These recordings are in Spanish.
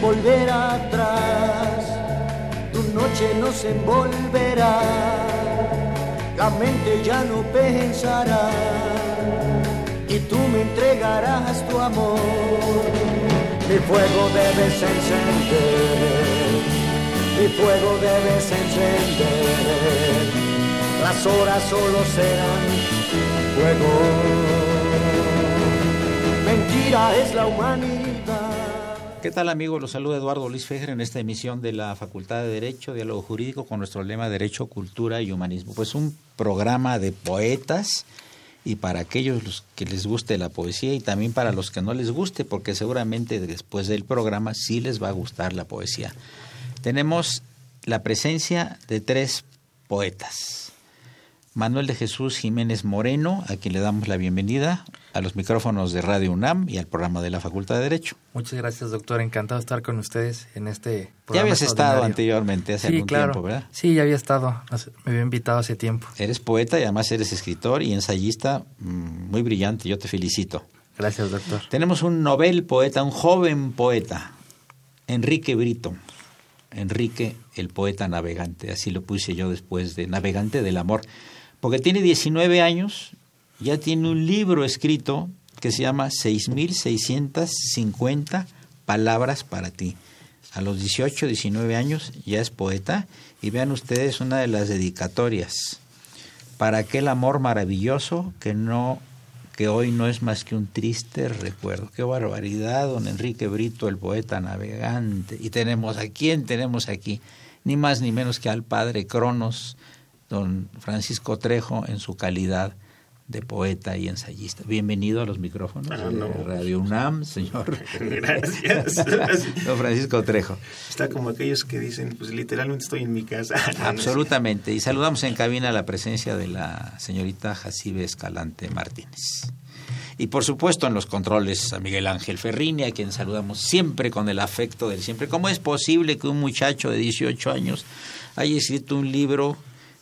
Volver atrás, tu noche no se envolverá, la mente ya no pensará. Y tú me entregarás tu amor. Mi fuego debes encender, mi fuego debes encender, las horas solo serán fuego. Mentira es la humanidad ¿Qué tal amigos? Los saluda Eduardo Luis Fejer en esta emisión de la Facultad de Derecho, Diálogo Jurídico con nuestro lema Derecho, Cultura y Humanismo. Pues un programa de poetas y para aquellos que les guste la poesía y también para los que no les guste, porque seguramente después del programa sí les va a gustar la poesía. Tenemos la presencia de tres poetas. Manuel de Jesús Jiménez Moreno, a quien le damos la bienvenida a los micrófonos de Radio UNAM y al programa de la Facultad de Derecho. Muchas gracias, doctor. Encantado de estar con ustedes en este programa. Ya habías estado anteriormente, hace algún tiempo, ¿verdad? Sí, ya había estado. Me había invitado hace tiempo. Eres poeta y además eres escritor y ensayista mm, muy brillante. Yo te felicito. Gracias, doctor. Tenemos un novel poeta, un joven poeta, Enrique Brito. Enrique, el poeta navegante. Así lo puse yo después de Navegante del Amor porque tiene 19 años, ya tiene un libro escrito que se llama 6.650 palabras para ti. A los 18, 19 años ya es poeta y vean ustedes una de las dedicatorias. Para aquel amor maravilloso que no que hoy no es más que un triste recuerdo. Qué barbaridad, don Enrique Brito, el poeta navegante. Y tenemos a quién tenemos aquí, ni más ni menos que al padre Cronos, don Francisco Trejo en su calidad de poeta y ensayista. Bienvenido a los micrófonos ah, de Radio UNAM, señor. Gracias. don Francisco Trejo. Está como aquellos que dicen, pues literalmente estoy en mi casa. Absolutamente. Y saludamos en cabina la presencia de la señorita Jacibe Escalante Martínez. Y por supuesto en los controles a Miguel Ángel Ferrini, a quien saludamos siempre con el afecto del siempre. ¿Cómo es posible que un muchacho de 18 años haya escrito un libro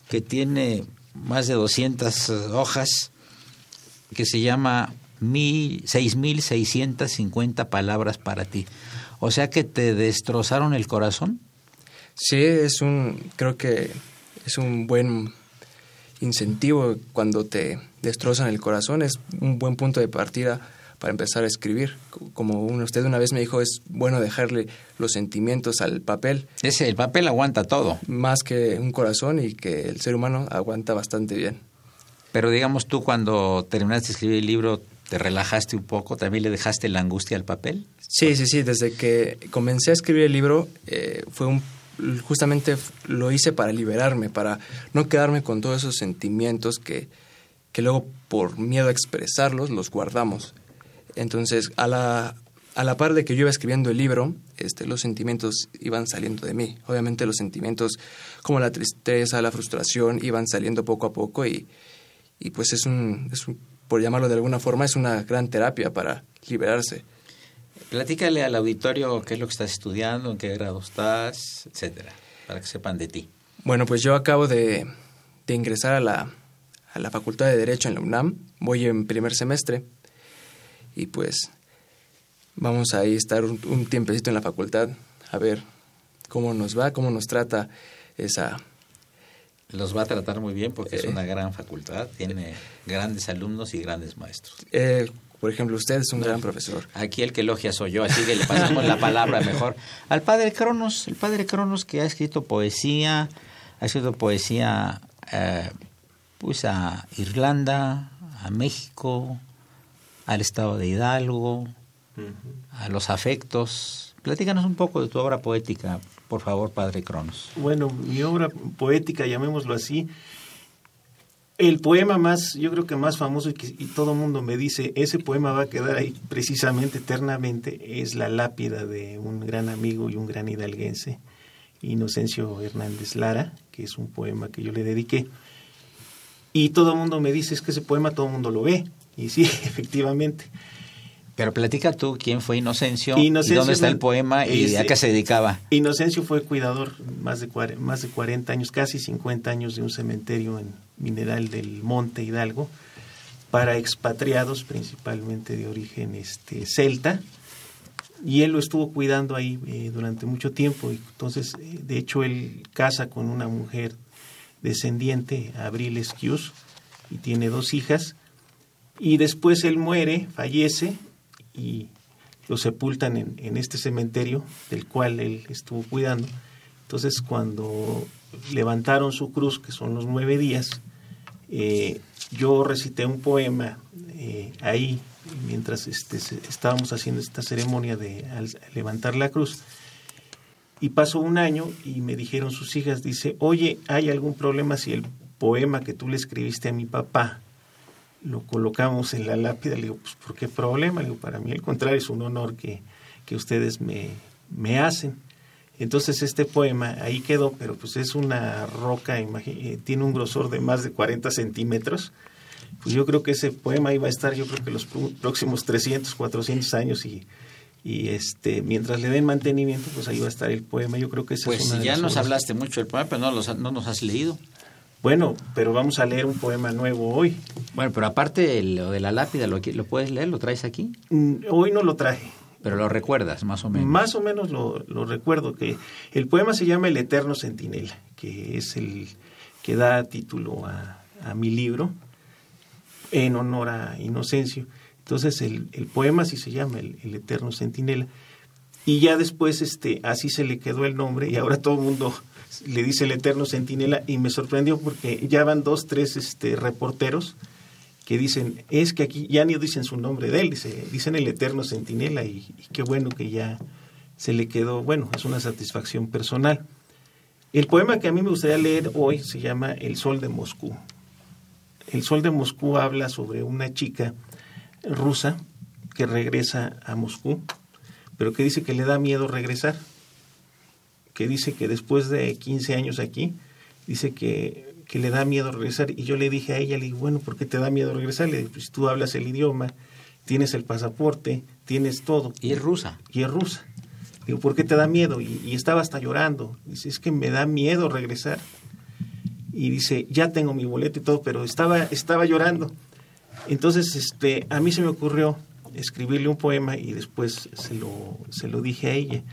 que tiene más de 200 hojas, que se llama 6.650 palabras para ti. O sea que te destrozaron el corazón. Sí, es un, creo que es un buen incentivo cuando te destrozan el corazón, es un buen punto de partida para empezar a escribir. Como usted una vez me dijo, es bueno dejarle los sentimientos al papel. Ese, el papel aguanta todo. Más que un corazón y que el ser humano aguanta bastante bien. Pero digamos tú cuando terminaste de escribir el libro, ¿te relajaste un poco? ¿También le dejaste la angustia al papel? Sí, sí, sí. Desde que comencé a escribir el libro, eh, fue un justamente lo hice para liberarme, para no quedarme con todos esos sentimientos que, que luego por miedo a expresarlos los guardamos. Entonces, a la, a la par de que yo iba escribiendo el libro, este, los sentimientos iban saliendo de mí. Obviamente los sentimientos como la tristeza, la frustración, iban saliendo poco a poco y, y pues es un, es un, por llamarlo de alguna forma, es una gran terapia para liberarse. Platícale al auditorio qué es lo que estás estudiando, en qué grado estás, etcétera, para que sepan de ti. Bueno, pues yo acabo de, de ingresar a la, a la Facultad de Derecho en la UNAM. Voy en primer semestre y pues vamos a estar un, tiempecito en la facultad a ver cómo nos va, cómo nos trata esa... Los va a tratar muy bien porque es eh, una gran facultad, tiene grandes alumnos y grandes maestros. Eh, por ejemplo, usted es un gran profesor. Aquí el que elogia soy yo, así que le pasamos la palabra mejor. Al padre Cronos, el padre Cronos que ha escrito poesía, ha escrito poesía eh, pues a Irlanda, a México, al estado de Hidalgo, a los afectos. Platícanos un poco de tu obra poética, por favor, Padre Cronos. Bueno, mi obra poética, llamémoslo así, el poema más, yo creo que más famoso y que y todo el mundo me dice, ese poema va a quedar ahí precisamente eternamente, es La lápida de un gran amigo y un gran hidalguense, Inocencio Hernández Lara, que es un poema que yo le dediqué. Y todo el mundo me dice, es que ese poema todo el mundo lo ve. Y sí, efectivamente. Pero platica tú quién fue Inocencio, Inocencio y dónde está es- el poema y a qué se dedicaba. Inocencio fue cuidador más de, más de 40 años, casi 50 años de un cementerio en Mineral del Monte Hidalgo para expatriados principalmente de origen este celta y él lo estuvo cuidando ahí eh, durante mucho tiempo y entonces eh, de hecho él casa con una mujer descendiente Abril Esquius y tiene dos hijas y después él muere, fallece y lo sepultan en, en este cementerio del cual él estuvo cuidando. Entonces cuando levantaron su cruz, que son los nueve días, eh, yo recité un poema eh, ahí mientras este, estábamos haciendo esta ceremonia de levantar la cruz. Y pasó un año y me dijeron sus hijas, dice, oye, ¿hay algún problema si el poema que tú le escribiste a mi papá lo colocamos en la lápida? Le digo, pues ¿por qué problema? Le digo, para mí al contrario es un honor que, que ustedes me, me hacen. Entonces este poema ahí quedó, pero pues es una roca, eh, tiene un grosor de más de 40 centímetros. Pues yo creo que ese poema iba a estar, yo creo que los pr- próximos 300, 400 años y, y este mientras le den mantenimiento, pues ahí va a estar el poema. Yo creo que esa Pues es una ya nos hablaste mucho del poema, pero no, los- no nos has leído. Bueno, pero vamos a leer un poema nuevo hoy. Bueno, pero aparte de lo de la lápida, ¿lo, lo puedes leer? ¿Lo traes aquí? Mm, Hoy no lo traje. Pero lo recuerdas, más o menos. Más o menos lo, lo recuerdo, que el poema se llama El Eterno Centinela, que es el que da título a, a mi libro en honor a Inocencio. Entonces el, el poema así se llama, el, El Eterno Centinela. Y ya después este, así se le quedó el nombre y ahora todo el mundo le dice el Eterno Centinela y me sorprendió porque ya van dos, tres este, reporteros que dicen, es que aquí ya ni dicen su nombre de él, dice, dicen el eterno centinela y, y qué bueno que ya se le quedó, bueno, es una satisfacción personal. El poema que a mí me gustaría leer hoy se llama El Sol de Moscú. El Sol de Moscú habla sobre una chica rusa que regresa a Moscú, pero que dice que le da miedo regresar, que dice que después de 15 años aquí, dice que, que le da miedo regresar. Y yo le dije a ella, le digo, bueno, ¿por qué te da miedo regresar? Le dije, pues tú hablas el idioma, tienes el pasaporte, tienes todo. Y es rusa. Y es rusa. Digo, ¿por qué te da miedo? Y, y estaba hasta llorando. Dice, es que me da miedo regresar. Y dice, ya tengo mi boleto y todo, pero estaba, estaba llorando. Entonces, este, a mí se me ocurrió escribirle un poema y después se lo, se lo dije a ella.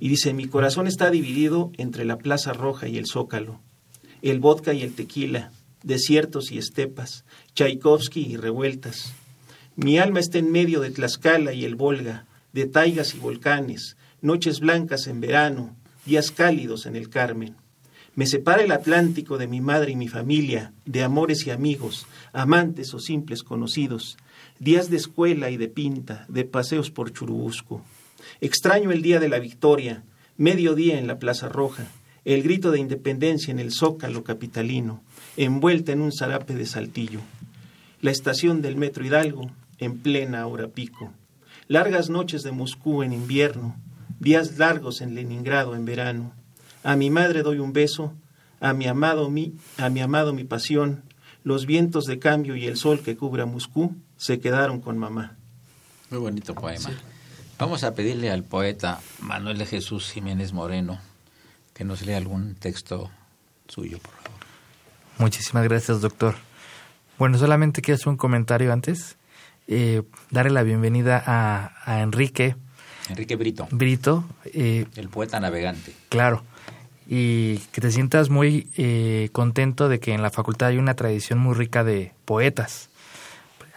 Y dice, mi corazón está dividido entre la Plaza Roja y el Zócalo, el vodka y el tequila, desiertos y estepas, Tchaikovsky y revueltas. Mi alma está en medio de Tlaxcala y el Volga, de taigas y volcanes, noches blancas en verano, días cálidos en el Carmen. Me separa el Atlántico de mi madre y mi familia, de amores y amigos, amantes o simples conocidos, días de escuela y de pinta, de paseos por Churubusco. Extraño el día de la victoria, mediodía en la Plaza Roja, el grito de independencia en el zócalo capitalino, envuelta en un zarape de saltillo. La estación del Metro Hidalgo, en plena hora pico. Largas noches de Moscú en invierno, días largos en Leningrado en verano. A mi madre doy un beso, a mi amado mi, a mi amado mi pasión. Los vientos de cambio y el sol que cubre a Moscú se quedaron con mamá. Muy bonito poema. Vamos a pedirle al poeta Manuel de Jesús Jiménez Moreno que nos lea algún texto suyo, por favor. Muchísimas gracias, doctor. Bueno, solamente quiero hacer un comentario antes. Eh, darle la bienvenida a, a Enrique Enrique Brito, Brito, eh, el poeta navegante. claro, y que te sientas muy eh, contento de que en la facultad hay una tradición muy rica de poetas.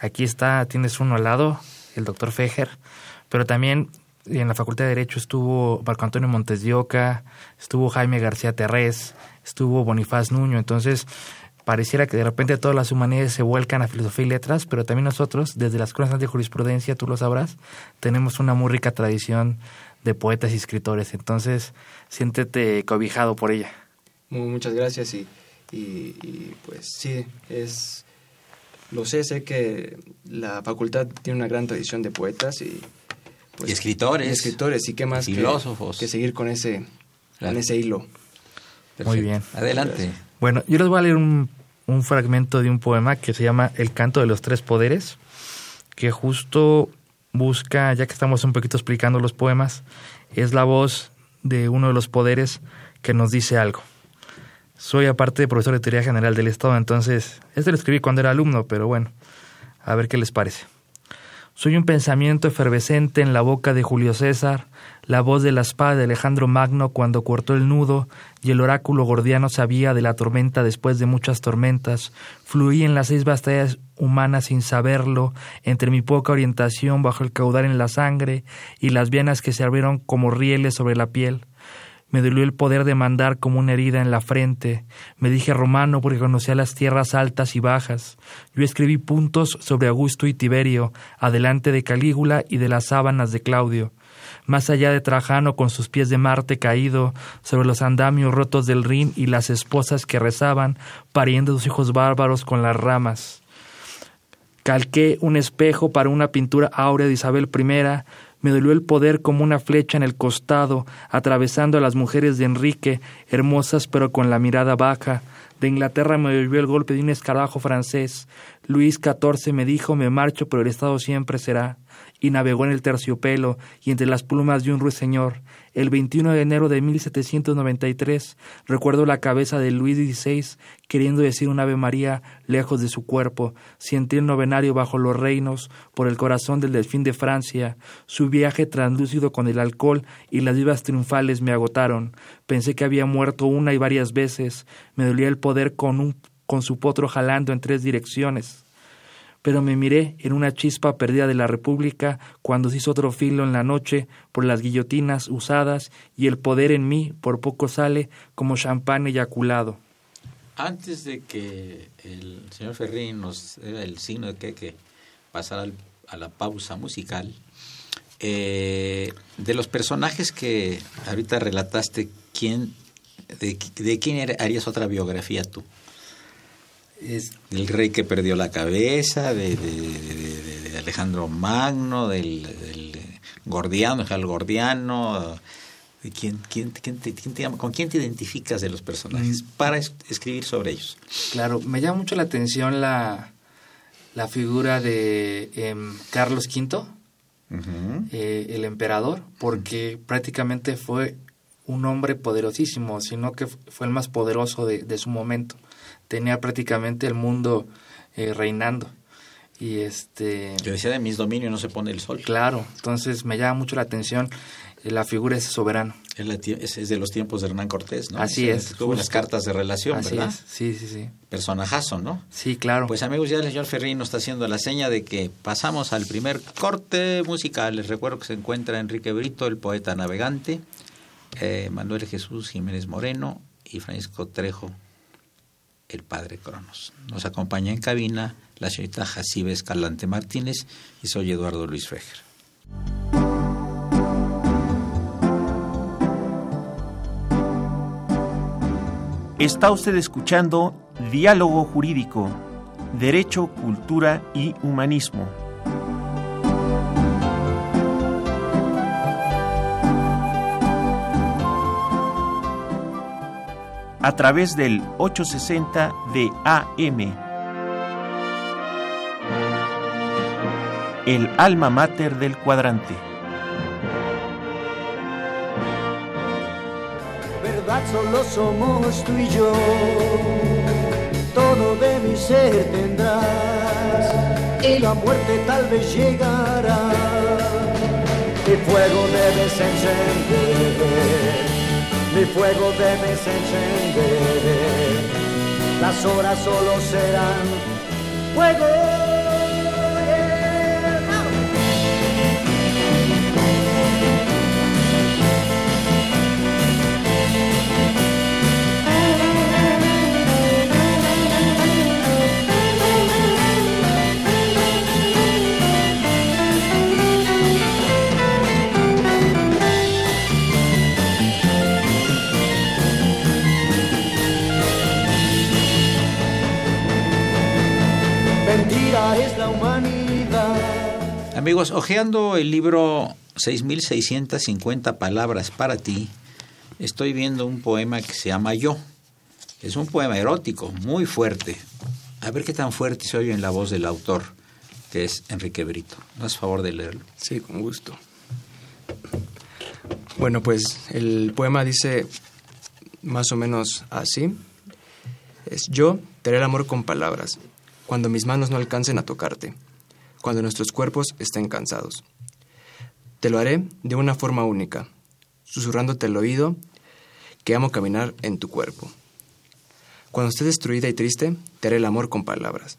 Aquí está, tienes uno al lado, el doctor Fejer, pero también en la Facultad de Derecho estuvo Marco Antonio Montes de Oca, estuvo Jaime García Terrés, estuvo Bonifaz Nuño, entonces pareciera que de repente todas las humanidades se vuelcan a filosofía y letras, pero también nosotros, desde las escuelas de jurisprudencia, tú lo sabrás, tenemos una muy rica tradición de poetas y escritores, entonces siéntete cobijado por ella. Muchas gracias y, pues sí, es lo sé, sé que la facultad tiene una gran tradición de poetas y, pues, escritores. escritores, y qué más filósofos. Que, seguir con ese, con ese hilo. Muy bien. Adelante. Bueno, yo les voy a leer un, un fragmento de un poema que se llama El canto de los tres poderes, que justo busca, ya que estamos un poquito explicando los poemas, es la voz de uno de los poderes que nos dice algo. Soy aparte profesor de teoría general del Estado, entonces, este lo escribí cuando era alumno, pero bueno, a ver qué les parece. Soy un pensamiento efervescente en la boca de Julio César, la voz de la espada de Alejandro Magno cuando cortó el nudo y el oráculo gordiano sabía de la tormenta después de muchas tormentas. Fluí en las seis batallas humanas sin saberlo, entre mi poca orientación bajo el caudal en la sangre y las venas que se abrieron como rieles sobre la piel. Me dolió el poder de mandar como una herida en la frente. Me dije romano porque conocía las tierras altas y bajas. Yo escribí puntos sobre Augusto y Tiberio, adelante de Calígula y de las sábanas de Claudio. Más allá de Trajano con sus pies de Marte caído, sobre los andamios rotos del Rin y las esposas que rezaban, pariendo sus hijos bárbaros con las ramas. Calqué un espejo para una pintura áurea de Isabel I, me dolió el poder como una flecha en el costado, atravesando a las mujeres de Enrique, hermosas pero con la mirada baja. De Inglaterra me dolió el golpe de un escarabajo francés. Luis XIV me dijo me marcho, pero el Estado siempre será y navegó en el terciopelo y entre las plumas de un ruiseñor. El 21 de enero de 1793 recuerdo la cabeza de Luis XVI queriendo decir un Ave María lejos de su cuerpo. Sentí el novenario bajo los reinos por el corazón del delfín de Francia. Su viaje translúcido con el alcohol y las vivas triunfales me agotaron. Pensé que había muerto una y varias veces. Me dolía el poder con, un, con su potro jalando en tres direcciones pero me miré en una chispa perdida de la República cuando se hizo otro filo en la noche por las guillotinas usadas y el poder en mí por poco sale como champán eyaculado. Antes de que el señor Ferrín nos dé el signo de que que pasar a la pausa musical, eh, de los personajes que ahorita relataste, ¿quién, de, de quién harías otra biografía tú? Es el rey que perdió la cabeza, de, Alejandro Magno, del, Gordiano, el Gordiano, de quién, quién, quién, ¿con quién te identificas de los personajes mm. para escribir sobre ellos? Claro, me llama mucho la atención la, la figura de em, Carlos V, eh, el emperador, porque prácticamente fue un hombre poderosísimo, sino que fue el más poderoso de su momento tenía prácticamente el mundo eh, reinando. Y este... Yo decía de mis dominios no se pone el sol. Claro, entonces me llama mucho la atención eh, la figura de ese soberano. Es, de los tiempos de Hernán Cortés, ¿no? Así es. Tuvo las cartas de relación, Así ¿verdad? Es. Sí, sí, sí. Personajazo, ¿no? Sí, claro. Pues amigos, ya el señor Ferrín nos está haciendo la seña de que pasamos al primer corte musical. Les recuerdo que se encuentra Enrique Brito, el poeta navegante, eh, Manuel Jesús Jiménez Moreno y Francisco Trejo, el padre Cronos. Nos acompaña en cabina la señorita Jacibe Escalante Martínez y soy Eduardo Luis Fejer. Está usted escuchando Diálogo Jurídico, Derecho, Cultura y Humanismo. A través del 860 de AM. El alma mater del cuadrante. Verdad solo somos tú y yo. Todo de mi ser tendrás. Y la muerte tal vez llegará. Y fuego debes encender mi fuego debes encender. Las horas solo serán fuego. Amigos, hojeando el libro 6650 palabras para ti, estoy viendo un poema que se llama Yo. Es un poema erótico, muy fuerte. A ver qué tan fuerte se oye en la voz del autor, que es Enrique Brito. ¿No es favor de leerlo? Sí, con gusto. Bueno, pues el poema dice más o menos así. Es yo te haré el amor con palabras, cuando mis manos no alcancen a tocarte, cuando nuestros cuerpos estén cansados. Te lo haré de una forma única, susurrándote el oído que amo caminar en tu cuerpo. Cuando estés destruida y triste, te haré el amor con palabras.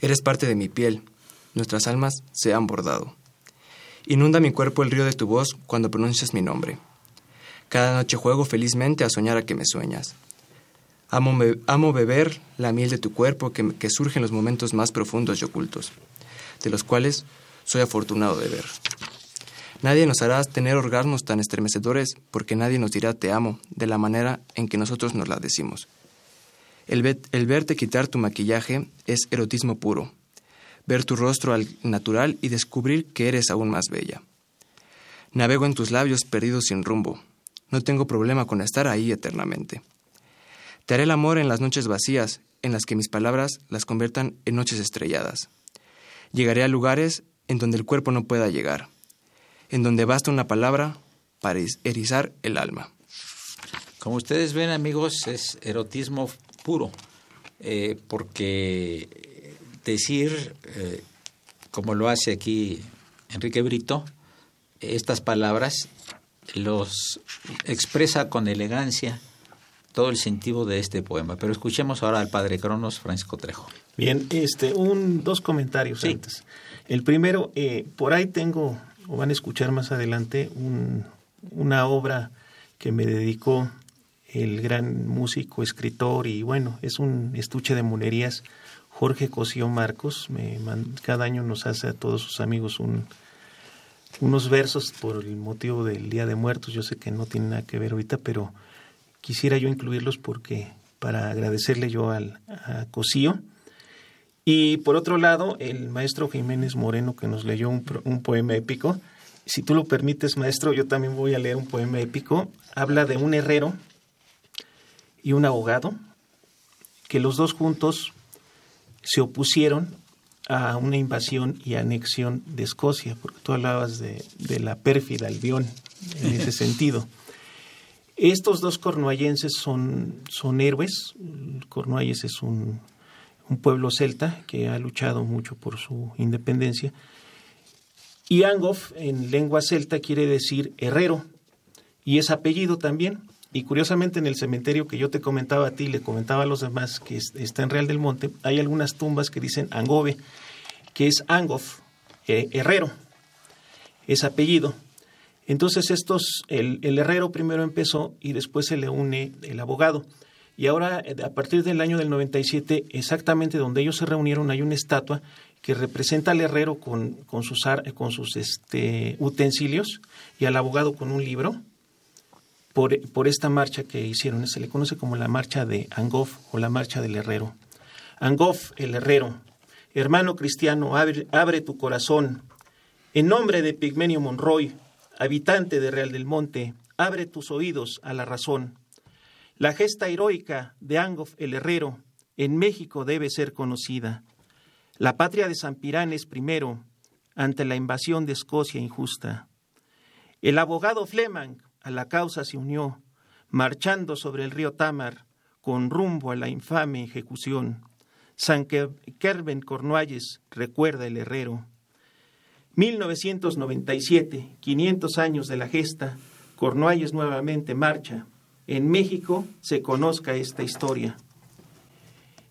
Eres parte de mi piel, nuestras almas se han bordado. Inunda mi cuerpo el río de tu voz cuando pronuncias mi nombre. Cada noche juego felizmente a soñar a que me sueñas. Amo, amo beber la miel de tu cuerpo que, que surge en los momentos más profundos y ocultos, de los cuales soy afortunado de ver. Nadie nos hará tener orgasmos tan estremecedores porque nadie nos dirá te amo de la manera en que nosotros nos la decimos. El, el verte quitar tu maquillaje es erotismo puro, ver tu rostro al natural y descubrir que eres aún más bella. Navego en tus labios perdidos sin rumbo. No tengo problema con estar ahí eternamente. Te haré el amor en las noches vacías, en las que mis palabras las conviertan en noches estrelladas. Llegaré a lugares en donde el cuerpo no pueda llegar, en donde basta una palabra para erizar el alma. Como ustedes ven, amigos, es erotismo puro, eh, porque decir, eh, como lo hace aquí Enrique Brito, estas palabras los expresa con elegancia todo el sentido de este poema. Pero escuchemos ahora al padre Cronos Francisco Trejo. Bien, este, un, dos comentarios antes. El primero, eh, por ahí tengo, o van a escuchar más adelante, un, una obra que me dedicó el gran músico, escritor y bueno, es un estuche de monerías Jorge Cosío Marcos. Me, cada año nos hace a todos sus amigos un, unos versos por el motivo del Día de Muertos. Yo sé que no tiene nada que ver ahorita, pero quisiera yo incluirlos porque para agradecerle yo al, a Cosío. Y por otro lado, el maestro Jiménez Moreno que nos leyó un, un poema épico. Si tú lo permites, maestro, yo también voy a leer un poema épico. Habla de un herrero y un abogado, que los dos juntos se opusieron a una invasión y anexión de Escocia, porque tú hablabas de, de la pérfida Albión en ese sentido. Estos dos cornuallenses son, son héroes. Cornualles es un, un, pueblo celta que ha luchado mucho por su independencia. Y Angof, en lengua celta, quiere decir herrero, y es apellido también. Y curiosamente en el cementerio que yo te comentaba a ti, le comentaba a los demás que está en Real del Monte, hay algunas tumbas que dicen Angove, que es Angof, eh, herrero, es apellido. Entonces estos, el, el, herrero primero empezó y después se le une el abogado. Y ahora, a partir del año del 97, exactamente donde ellos se reunieron, hay una estatua que representa al herrero con, con sus, con sus este, utensilios y al abogado con un libro por, por, esta marcha que hicieron. Se le conoce como la marcha de Angof o la marcha del herrero. Angof, el herrero, hermano cristiano, abre, abre, tu corazón. En nombre de Pigmenio Monroy, habitante de Real del Monte, abre tus oídos a la razón. La gesta heroica de Angof, el herrero, en México debe ser conocida. La patria de San Piranes primero, ante la invasión de Escocia injusta. El abogado Fleming, a la causa se unió, marchando sobre el río Tamar, con rumbo a la infame ejecución. San Kerben Cornualles recuerda el herrero. 1997, 500 años de la gesta, Cornualles nuevamente marcha. En México se conozca esta historia.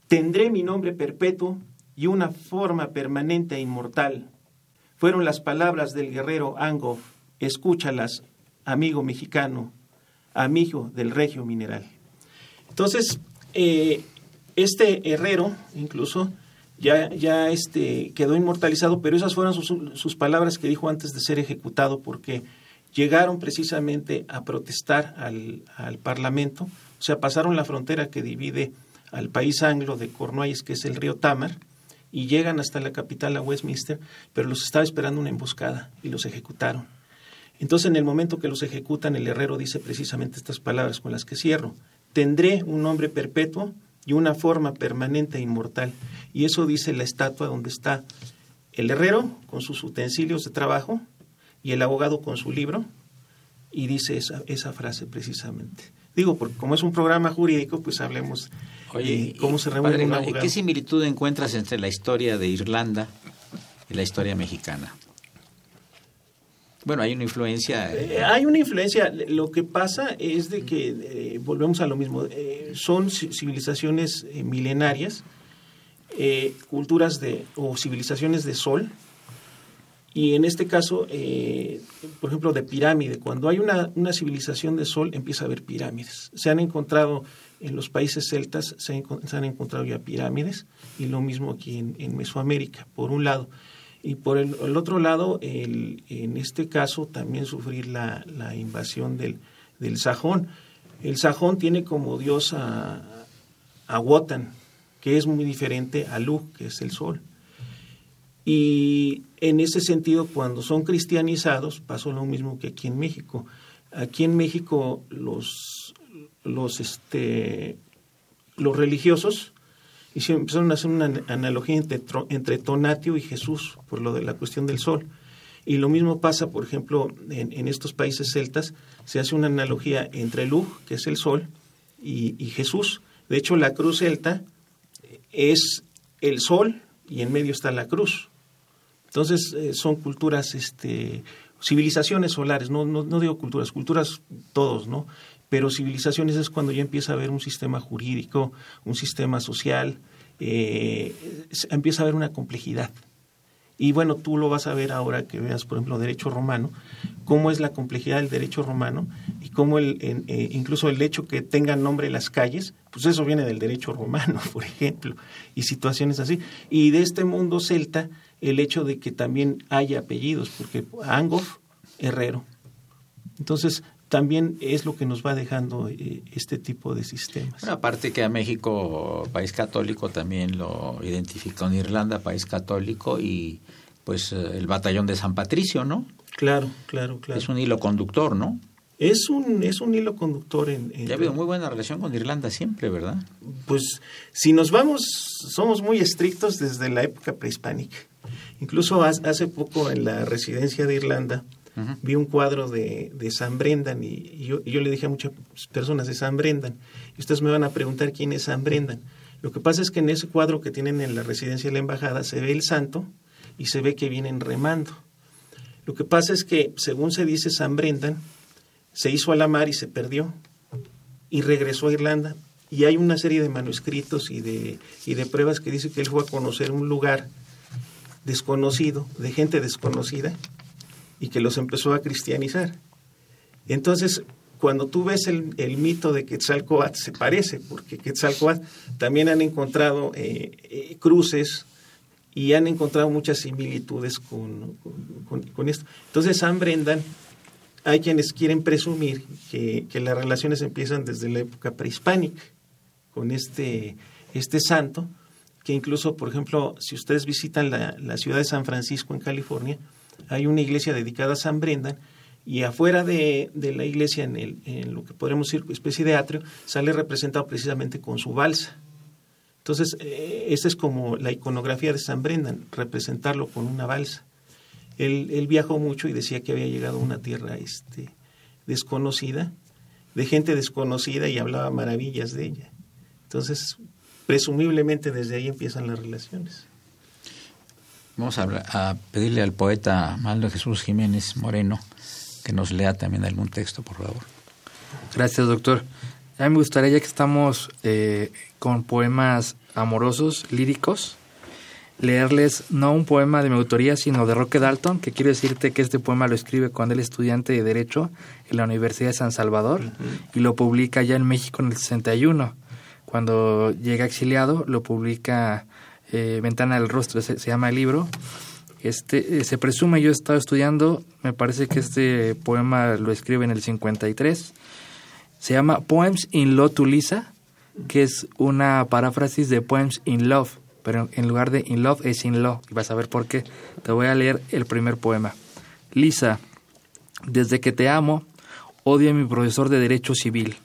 Tendré mi nombre perpetuo y una forma permanente e inmortal. Fueron las palabras del guerrero Angof. Escúchalas, amigo mexicano, amigo del regio mineral. Entonces, eh, este herrero, incluso, ya, ya este, quedó inmortalizado, pero esas fueron sus, sus, palabras que dijo antes de ser ejecutado, porque llegaron precisamente a protestar al, al Parlamento, o sea, pasaron la frontera que divide al país anglo de Cornualles, que es el río Tamar, y llegan hasta la capital, a Westminster, pero los estaba esperando una emboscada y los ejecutaron. Entonces, en el momento que los ejecutan, el herrero dice precisamente estas palabras con las que cierro. Tendré un nombre perpetuo y una forma permanente e inmortal. Y eso dice la estatua donde está el herrero con sus utensilios de trabajo y el abogado con su libro. Y dice esa, esa frase precisamente. Digo, porque como es un programa jurídico, pues hablemos Oye, cómo se reúne un abogado. ¿Qué similitud encuentras entre la historia de Irlanda y la historia mexicana? Bueno, hay una influencia. Eh, hay una influencia. Lo que pasa es de que, eh, volvemos a lo mismo, eh, son civilizaciones milenarias, culturas de, o civilizaciones de sol, y en este caso, eh, por ejemplo, de pirámide. Cuando hay una, una civilización de sol, empieza a haber pirámides. Se han encontrado en los países celtas, se, han se han encontrado ya pirámides, y lo mismo aquí en, en Mesoamérica, por un lado. Y por el, el otro lado, el- en este caso, también sufrir la, la invasión del, del sajón. El sajón tiene como dios a, a Wotan, que es muy diferente a Lu, que es el sol. Y en ese sentido, cuando son cristianizados, pasó lo mismo que aquí en México. Aquí en México los, los, este, los religiosos hicieron- empezaron a hacer una an- analogía entre, entre Tonatio y Jesús por lo de la cuestión del sol. Y lo mismo pasa, por ejemplo, en, en estos países celtas, se hace una analogía entre Lug, que es el sol, y, y Jesús. De hecho, la cruz celta es el sol y en medio está la cruz. Entonces, eh, son culturas, este, civilizaciones solares, no, no, no digo culturas, culturas todos, ¿no? Pero civilizaciones es cuando ya empieza a haber un sistema jurídico, un sistema social, eh, empieza a haber una complejidad. Y bueno, tú lo vas a ver ahora que veas, por ejemplo, derecho romano, cómo es la complejidad del derecho romano y cómo el, eh, incluso el hecho que tengan nombre las calles, pues eso viene del derecho romano, por ejemplo, y situaciones así. Y de este mundo celta, el hecho de que también haya apellidos, porque Angof, Herrero. Entonces, también es lo que nos va dejando eh, este tipo de sistemas. Bueno, aparte que a México, país católico, también lo identifica con Irlanda, país católico, y pues eh, el batallón de San Patricio, ¿no? Claro, claro, claro. Es un hilo conductor, ¿no? Es un, es un hilo conductor en... en- Ya ha habido muy buena relación con Irlanda siempre, ¿verdad? Pues si nos vamos, somos muy estrictos desde la época prehispánica. Incluso hace poco en la residencia de Irlanda Vi un cuadro de, San Brendan y, y yo, y yo le dije a muchas personas de San Brendan, y ustedes me van a preguntar quién es San Brendan. Lo que pasa es que en ese cuadro que tienen en la residencia de la embajada se ve el santo y se ve que vienen remando. Lo que pasa es que, según se dice, San Brendan se hizo a la mar y se perdió y regresó a Irlanda. Y hay una serie de manuscritos y de, y de pruebas que dice que él fue a conocer un lugar desconocido, de gente desconocida, y que los empezó a cristianizar. Entonces, cuando tú ves el, mito de Quetzalcoatl, se parece, porque Quetzalcoatl también han encontrado eh, eh, cruces y han encontrado muchas similitudes con, esto. Entonces, San Brendan, hay quienes quieren presumir que, que las relaciones empiezan desde la época prehispánica con este, este santo, que incluso, por ejemplo, si ustedes visitan la, la ciudad de San Francisco en California, hay una iglesia dedicada a San Brendan y afuera de, la iglesia, en, el, lo que podríamos decir especie de atrio, sale representado precisamente con su balsa. Entonces, eh, esa es como la iconografía de San Brendan, representarlo con una balsa. Él, él viajó mucho y decía que había llegado a una tierra este, desconocida, de gente desconocida y hablaba maravillas de ella. Entonces, presumiblemente desde ahí empiezan las relaciones. Vamos a, hablar- a pedirle al poeta Maldo Jesús Jiménez Moreno que nos lea también algún texto, por favor. Gracias, doctor. A mí me gustaría, ya que estamos eh, con poemas amorosos, líricos, leerles no un poema de mi autoría, sino de Roque Dalton, que quiero decirte que este poema lo escribe cuando él es estudiante de Derecho en la Universidad de San Salvador y lo publica ya en México en el 61. Cuando llega exiliado, lo publica eh, Ventana del Rostro, se, se llama el libro. Este, eh, se presume, yo he estado estudiando, me parece que este poema lo escribe en el 53. Se llama Poems in Law to Lisa, que es una paráfrasis de Poems in Love pero en lugar de in love es in law. Y vas a ver por qué. Te voy a leer el primer poema. Lisa, desde que te amo, odio a mi profesor de Derecho Civil.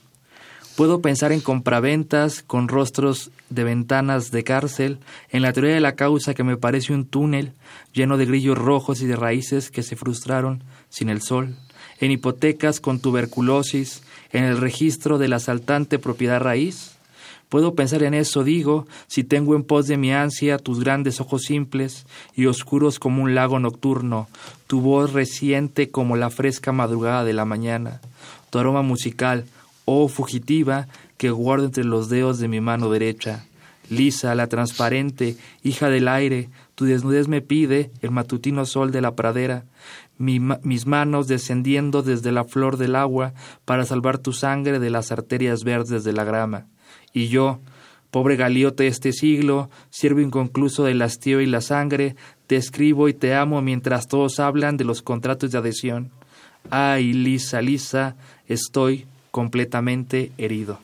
Puedo pensar en compraventas con rostros de ventanas de cárcel, en la teoría de la causa que me parece un túnel lleno de grillos rojos y de raíces que se frustraron sin el sol, en hipotecas con tuberculosis, en el registro de la asaltante propiedad raíz. Puedo pensar en eso, digo, si tengo en pos de mi ansia tus grandes ojos simples y oscuros como un lago nocturno, tu voz reciente como la fresca madrugada de la mañana, tu aroma musical, oh fugitiva, que guardo entre los dedos de mi mano derecha. Lisa, la transparente, hija del aire, tu desnudez me pide el matutino sol de la pradera, mis manos descendiendo desde la flor del agua para salvar tu sangre de las arterias verdes de la grama. Y yo, pobre galiote de este siglo, siervo inconcluso del hastío y la sangre, te escribo y te amo mientras todos hablan de los contratos de adhesión. Ay, Lisa, Lisa, estoy completamente herido.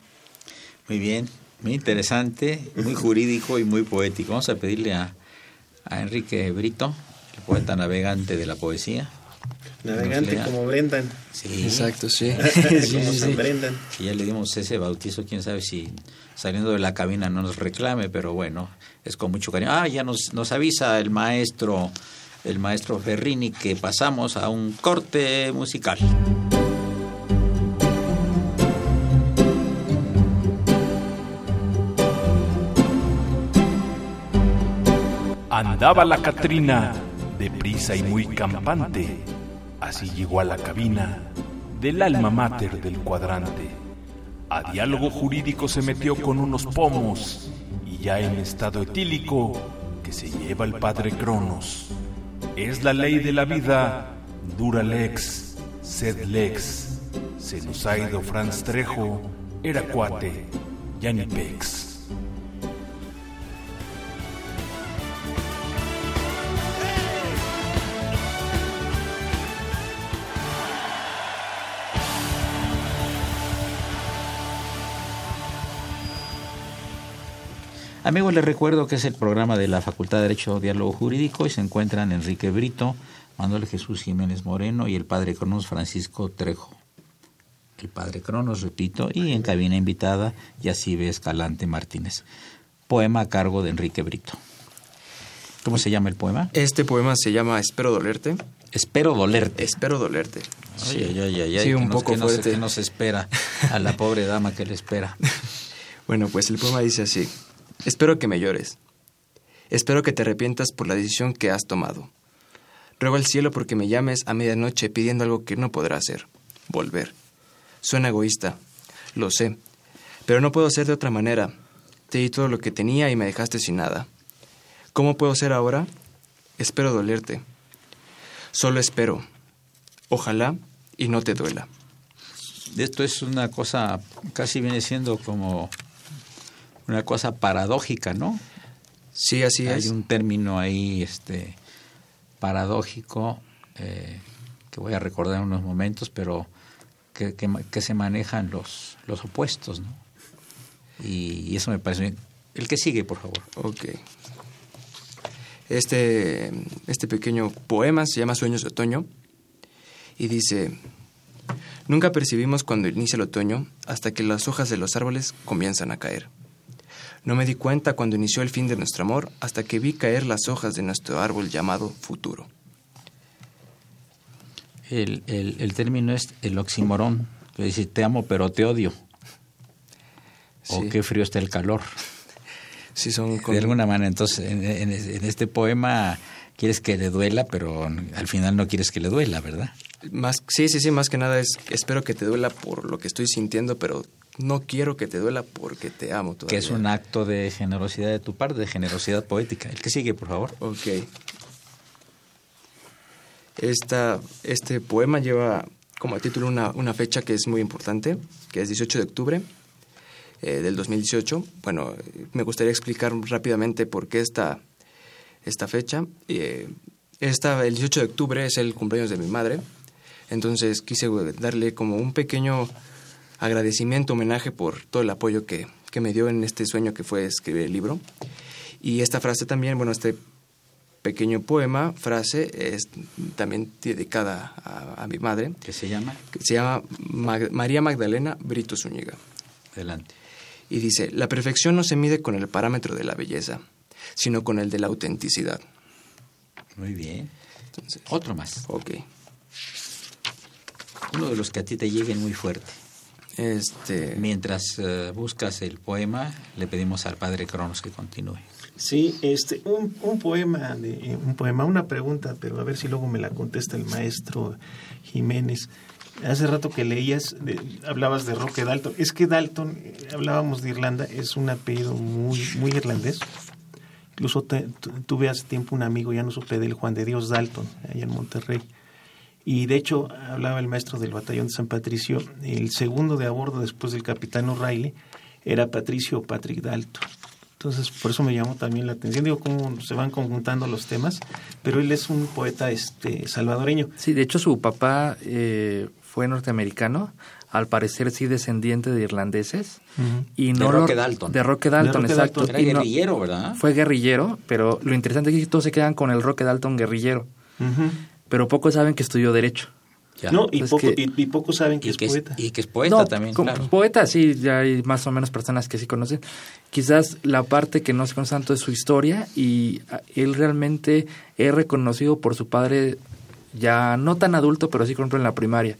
Muy bien, muy interesante, muy jurídico y muy poético. Vamos a pedirle a, a Enrique Brito, el poeta navegante de la poesía. Navegante como Brendan. Sí. Exacto, sí. como San Brendan. Y ya le dimos ese bautizo, quién sabe si saliendo de la cabina no nos reclame, pero bueno, es con mucho cariño. Ah, ya nos, nos avisa el maestro, el maestro Ferrini que pasamos a un corte musical. Andaba la Catrina, deprisa y muy campante. Así llegó a la cabina del alma mater del cuadrante. A diálogo jurídico se metió con unos pomos y ya en estado etílico que se lleva el padre Cronos. Es la ley de la vida, dura lex, sed lex. Se nos Franz Trejo, era cuate, ya ni pex. Amigos, les recuerdo que es el programa de la Facultad de Derecho Diálogo Jurídico y se encuentran Enrique Brito, Manuel Jesús Jiménez Moreno y el padre Cronos Francisco Trejo. El padre Cronos, repito, y en cabina invitada Yacibe Escalante Martínez. Poema a cargo de Enrique Brito. ¿Cómo se llama el poema? Este poema se llama Espero dolerte. Espero dolerte. Espero dolerte. Sí, ay, ay, ay, Sí, un poco nos- fuerte. que nos espera a la pobre dama que le espera. Bueno, pues el poema dice así. Espero que me llores. Espero que te arrepientas por la decisión que has tomado. Ruego al cielo porque me llames a medianoche pidiendo algo que no podrá hacer. Volver. Suena egoísta. Lo sé. Pero no puedo ser de otra manera. Te di todo lo que tenía y me dejaste sin nada. ¿Cómo puedo ser ahora? Espero dolerte. Solo espero. Ojalá y no te duela. Esto es una cosa, casi viene siendo como una cosa paradójica, ¿no? Sí, así Hay es. un término ahí este, paradójico eh, que voy a recordar en unos momentos, pero que, que, ma- que se manejan los, los opuestos, ¿no? Y, y eso me parece bien. El que sigue, por favor. Ok. Este, este pequeño poema se llama Sueños de Otoño y dice, Nunca percibimos cuando inicia el otoño hasta que las hojas de los árboles comienzan a caer. No me di cuenta cuando inició el fin de nuestro amor hasta que vi caer las hojas de nuestro árbol llamado futuro. El, el, el término es el oximorón, que dice te amo pero te odio. O qué frío está el calor. Sí, son con- De alguna manera, entonces, en, en- en este poema quieres que le duela, pero al final no quieres que le duela, ¿verdad? Más, sí, sí, sí, más que nada es espero que te duela por lo que estoy sintiendo, pero no quiero que te duela porque te amo todavía. Que es un acto de generosidad de tu parte, de generosidad poética. El que sigue, por favor. Ok. Esta, este poema lleva como título una, una fecha que es muy importante, que es 18 de octubre eh, del 2018. Bueno, me gustaría explicar rápidamente por qué esta, esta fecha. Eh, esta, el 18 de octubre es el cumpleaños de mi madre, entonces quise darle como un pequeño agradecimiento, homenaje por todo el apoyo que, que me dio en este sueño que fue escribir el libro. Y esta frase también, bueno, este pequeño poema, frase, es también dedicada a, mi madre. ¿Qué se llama? se llama María Magdalena Brito Zúñiga. Adelante. Y dice, la perfección no se mide con el parámetro de la belleza, sino con el de la autenticidad. Muy bien. Otro más. Ok. Uno de los que a ti te lleguen muy fuerte. Este... Mientras eh, buscas el poema, le pedimos al padre Cronos que continúe. Sí, este, un, un, poema, de, un poema, una pregunta, pero a ver si luego me la contesta el maestro Jiménez. Hace rato que leías, hablabas de Roque Dalton. Es que Dalton, eh, hablábamos de Irlanda, es un apellido muy, muy irlandés. Incluso tuve hace tiempo un amigo, ya no supe del Juan de Dios Dalton, allá en Monterrey. Y de hecho, hablaba el maestro del batallón de San Patricio, el segundo de a bordo después del capitán O'Reilly era Patricio Patrick Dalton. Entonces, por eso me llamó también la atención. Digo, cómo se van conjuntando los temas, pero él es un poeta este salvadoreño. Sí, de hecho, su papá eh, fue norteamericano, al parecer sí descendiente de irlandeses. y no de Roque Dalton. De Roque Dalton, exacto. Era guerrillero, ¿verdad? Fue guerrillero, pero lo interesante es que todos se quedan con el Roque Dalton guerrillero. Pero pocos saben que estudió Derecho. No, y, poco, y, pocos saben que es poeta. Y que es poeta también, claro. Poeta, sí, ya hay más o menos personas que sí conocen. Quizás la parte que no se conoce tanto es su historia y ah, él realmente es reconocido por su padre ya no tan adulto, pero sí, por ejemplo, en la primaria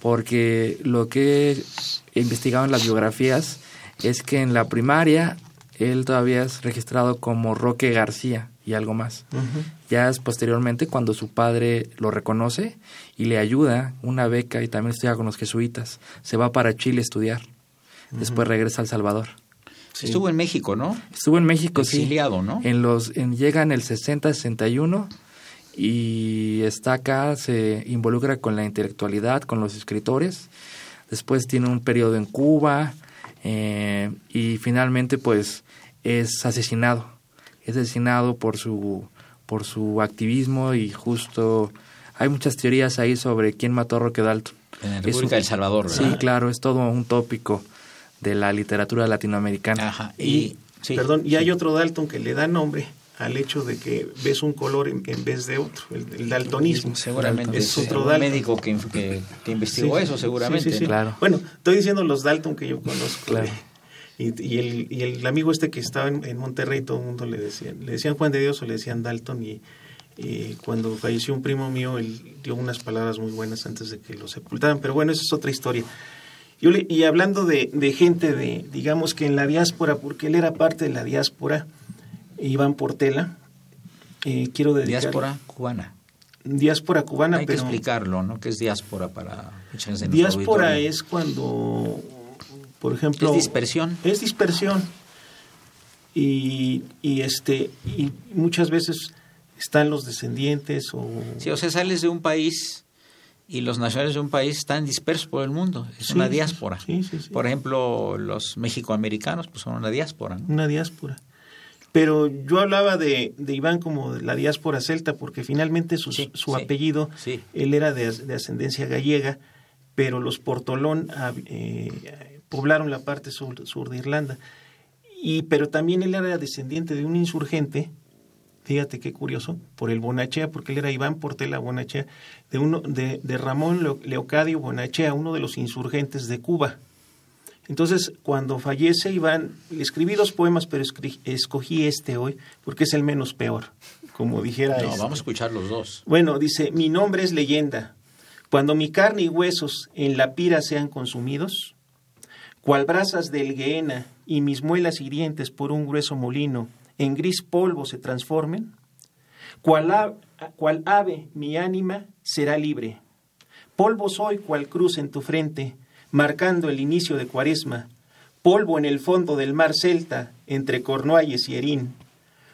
porque lo que he investigado en las biografías es que en la primaria él todavía es registrado como Roque García y algo más. Ya es posteriormente cuando su padre lo reconoce y le ayuda una beca y también estudia con los jesuitas. Se va para Chile a estudiar. Después regresa a El Salvador. Estuvo en México, ¿no? Estuvo en México, Exiliado, sí. ¿no? En los, en, llega en el 60-61 y está acá, se involucra con la intelectualidad, con los escritores. Después tiene un periodo en Cuba eh, y finalmente pues es asesinado. Es asesinado por su, por su activismo y justo hay muchas teorías ahí sobre quién mató a Roque Dalton. En la República del Salvador, Sí, claro, es todo un tópico de la literatura latinoamericana. Y, perdón, y hay otro Dalton que le da nombre al hecho de que ves un color en, vez de otro, el, daltonismo. Seguramente es otro un médico que, que, investigó eso, seguramente. Sí, claro. Bueno, estoy diciendo los Dalton que yo conozco. Y, y, el, y el amigo este que estaba en, Monterrey, todo el mundo le decía, le decían Juan de Dios o le decían Dalton y, cuando falleció un primo mío, él dio unas palabras muy buenas antes de que lo sepultaran. Pero bueno, esa es otra historia. y hablando de, de, gente de, digamos que en la diáspora, porque él era parte de la diáspora, Iván Portela. Eh, quiero dedicar... Diáspora cubana. Diáspora cubana, Hay que explicarlo, ¿no? ¿Qué es diáspora para Diáspora es cuando, por ejemplo... Es dispersión. Es dispersión. Y, y, este, y muchas veces están los descendientes o... Sí, o sea, sales de un país y los nacionales de un país están dispersos por el mundo. Es una diáspora. Sí, sí, por ejemplo, los mexicoamericanos pues son una diáspora. Una diáspora. Pero yo hablaba de, de, Iván como de la diáspora celta, porque finalmente su, su apellido, él era de, ascendencia gallega, pero los Portolón ah, eh, poblaron la parte sur, sur, de Irlanda. Y, pero también él era descendiente de un insurgente, fíjate qué curioso, por el Bonachea, porque él era Iván Portela Bonachea, de, uno, de, de Ramón Leocadio Bonachea, uno de los insurgentes de Cuba. Entonces, cuando fallece Iván, le escribí dos poemas, pero escogí este hoy porque es el menos peor, como dijera. No, vamos a escuchar los dos. Bueno, dice, mi nombre es leyenda. Cuando mi carne y huesos en la pira sean consumidos, cual brasas del Gehenna y mis muelas hirientes por un grueso molino en gris polvo se transformen, cual, ave mi ánima será libre. Polvo soy cual cruz en tu frente, marcando el inicio de Cuaresma, polvo en el fondo del mar celta, entre Cornualles y Erín.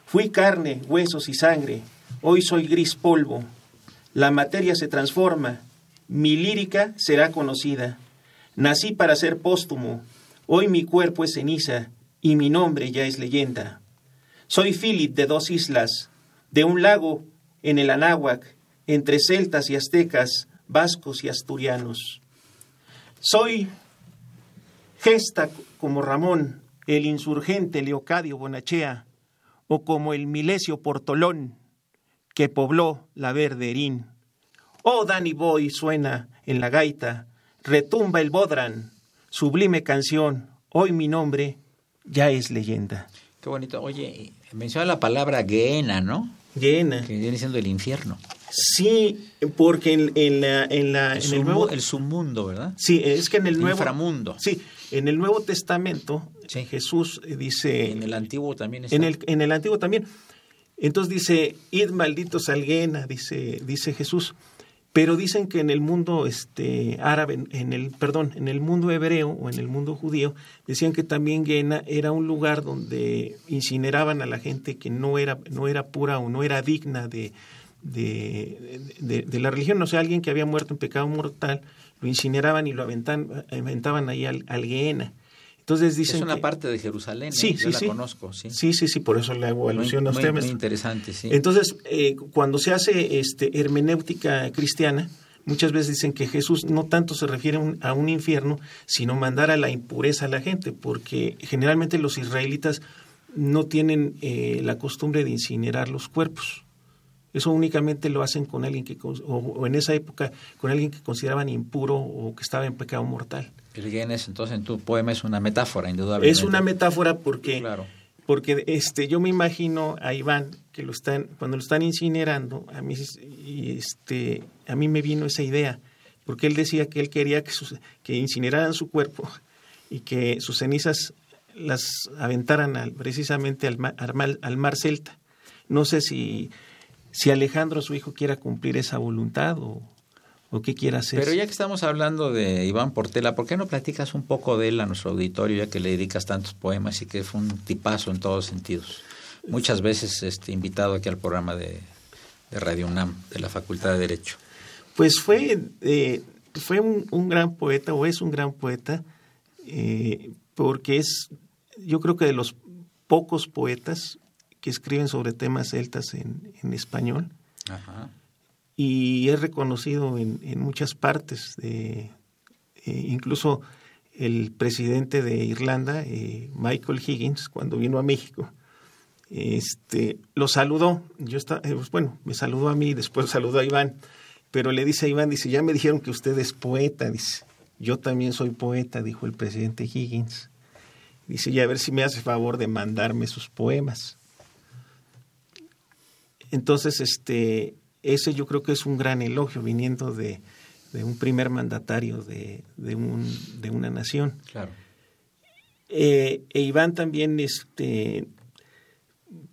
Fui carne, huesos y sangre, hoy soy gris polvo. La materia se transforma, mi lírica será conocida. Nací para ser póstumo, hoy mi cuerpo es ceniza y mi nombre ya es leyenda. Soy Philip de dos islas, de un lago en el Anáhuac, entre celtas y aztecas, vascos y asturianos. Soy gesta como Ramón, el insurgente Leocadio Bonachea, o como el milesio portolón que pobló la verde Erín. Oh, Danny Boy suena en la gaita, retumba el bodran, sublime canción, hoy mi nombre ya es leyenda. Qué bonito. Oye, menciona la palabra Geena, ¿no? Geena. Que viene siendo el infierno. Sí, porque en, en la, en, la, El, en el nuevo... el submundo, ¿verdad? Sí, es que en el nuevo... Inframundo. Sí, en el Nuevo Testamento Sí. Jesús eh, dice... En el antiguo también está. En el, en el Antiguo también. Entonces dice, id malditos alguena, dice, dice Jesús. Pero dicen que en el mundo este, árabe, en- el, perdón, en el mundo hebreo o en el mundo judío, decían que también Guena era un lugar donde incineraban a la gente que no era, no era pura o no era digna de, de, la religión. O sea, alguien que había muerto en pecado mortal, lo incineraban y lo aventan- aventaban ahí al, al Gehenna. Entonces dicen es una que- parte de Jerusalén. ¿eh? Sí, Yo sí, la sí. conozco, sí. Sí, sí, sí, por eso le hago Muy- alusión a muy- usted. muy maestro. interesante, sí. Entonces, eh, cuando se hace este, hermenéutica cristiana, muchas veces dicen que Jesús no tanto se refiere a un, a un infierno, sino mandar a la impureza a la gente, porque generalmente los israelitas no tienen eh, la costumbre de incinerar los cuerpos. Eso únicamente lo hacen con alguien que, o, en esa época, con alguien que consideraban impuro o que estaba en pecado mortal. El Genes, entonces, en tu poema es una metáfora, indudablemente. Es una metáfora porque Claro. porque este yo me imagino a Iván que lo están cuando lo están incinerando a mí y este a mí me vino esa idea porque él decía que él quería que sus- que incineraran su cuerpo y que sus cenizas las aventaran al- precisamente al, al mar, al mar Celta no sé si si Alejandro su hijo quiera cumplir esa voluntad o, o qué quiera hacer Pero ya que estamos hablando de Iván Portela, ¿por qué no platicas un poco de él a nuestro auditorio, ya que le dedicas tantos poemas y que fue un tipazo en todos sentidos? Muchas veces este, invitado aquí al programa de, de Radio UNAM, de la Facultad de Derecho. Pues fue, eh, fue un, un gran poeta, o es un gran poeta, eh, porque es, yo creo que de los pocos poetas que escriben sobre temas celtas en, en español, Ajá. y es reconocido en, en muchas partes, de, eh, incluso el presidente de Irlanda, eh, Michael Higgins, cuando vino a México, este, lo saludó. Yo está, eh, pues, bueno, me saludó a mí, después saludó a Iván, pero le dice a Iván, dice, ya me dijeron que usted es poeta, dice, yo también soy poeta, dijo el presidente Higgins. Dice, ya a ver si me hace favor de mandarme sus poemas. Entonces, este, ese yo creo que es un gran elogio viniendo de, de un primer mandatario de, de, un, de una nación. Claro. Eh, e Iván también, este,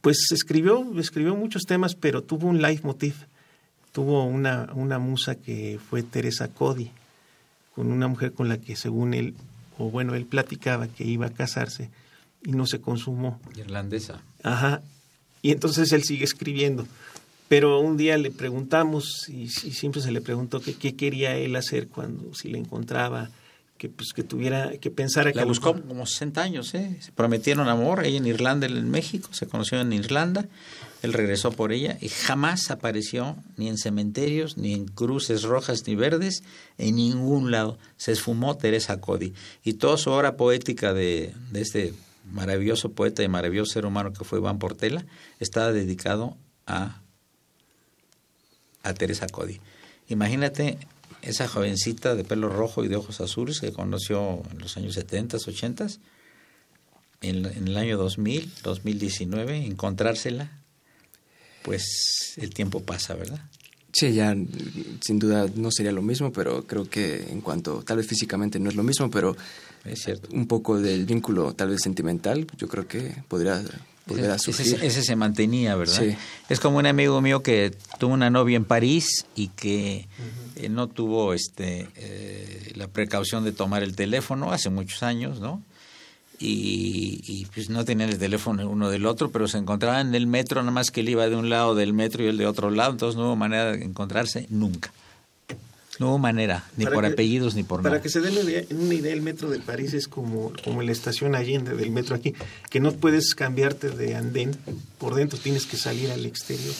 pues escribió, escribió muchos temas, pero tuvo un leitmotiv, tuvo una, una musa que fue Teresa Cody, con una mujer con la que según él, o bueno, él platicaba que iba a casarse y no se consumó. Irlandesa. Ajá. Y entonces él sigue escribiendo. Pero un día le preguntamos, y, y siempre se le preguntó que qué quería él hacer cuando, si le encontraba, que pues que tuviera, que pensara que... La a lo buscó como 60 años, ¿eh? Se prometieron amor, ella en Irlanda, él en México, se conoció en Irlanda, él regresó por ella y jamás apareció ni en cementerios, ni en cruces rojas ni verdes, en ningún lado. Se esfumó Teresa Cody. Y toda su obra poética de, de este maravilloso poeta y maravilloso ser humano que fue Iván Portela, está dedicado a, a Teresa Cody. Imagínate esa jovencita de pelo rojo y de ojos azules que conoció en los años 70, 80, en, en el año 2000, 2019, encontrársela, pues el tiempo pasa, ¿verdad? Sí, ya sin duda no sería lo mismo, pero creo que en cuanto, tal vez físicamente no es lo mismo, pero Es cierto. un poco del vínculo tal vez sentimental, yo creo que podría ese- ese se mantenía, ¿verdad? Sí. Es como un amigo mío que tuvo una novia en París y que eh, no tuvo este eh, la precaución de tomar el teléfono hace muchos años, ¿no? Y, y, pues no tenían el teléfono uno del otro, pero se encontraban en el metro, nada más que él iba de un lado del metro y él de otro lado, entonces no hubo manera de encontrarse nunca. No hubo manera, ni Para por que- apellidos ni por Para nada. que se den una idea, una idea, el metro de París es como, como la estación Allende del metro aquí, que no puedes cambiarte de andén por dentro, tienes que salir al exterior.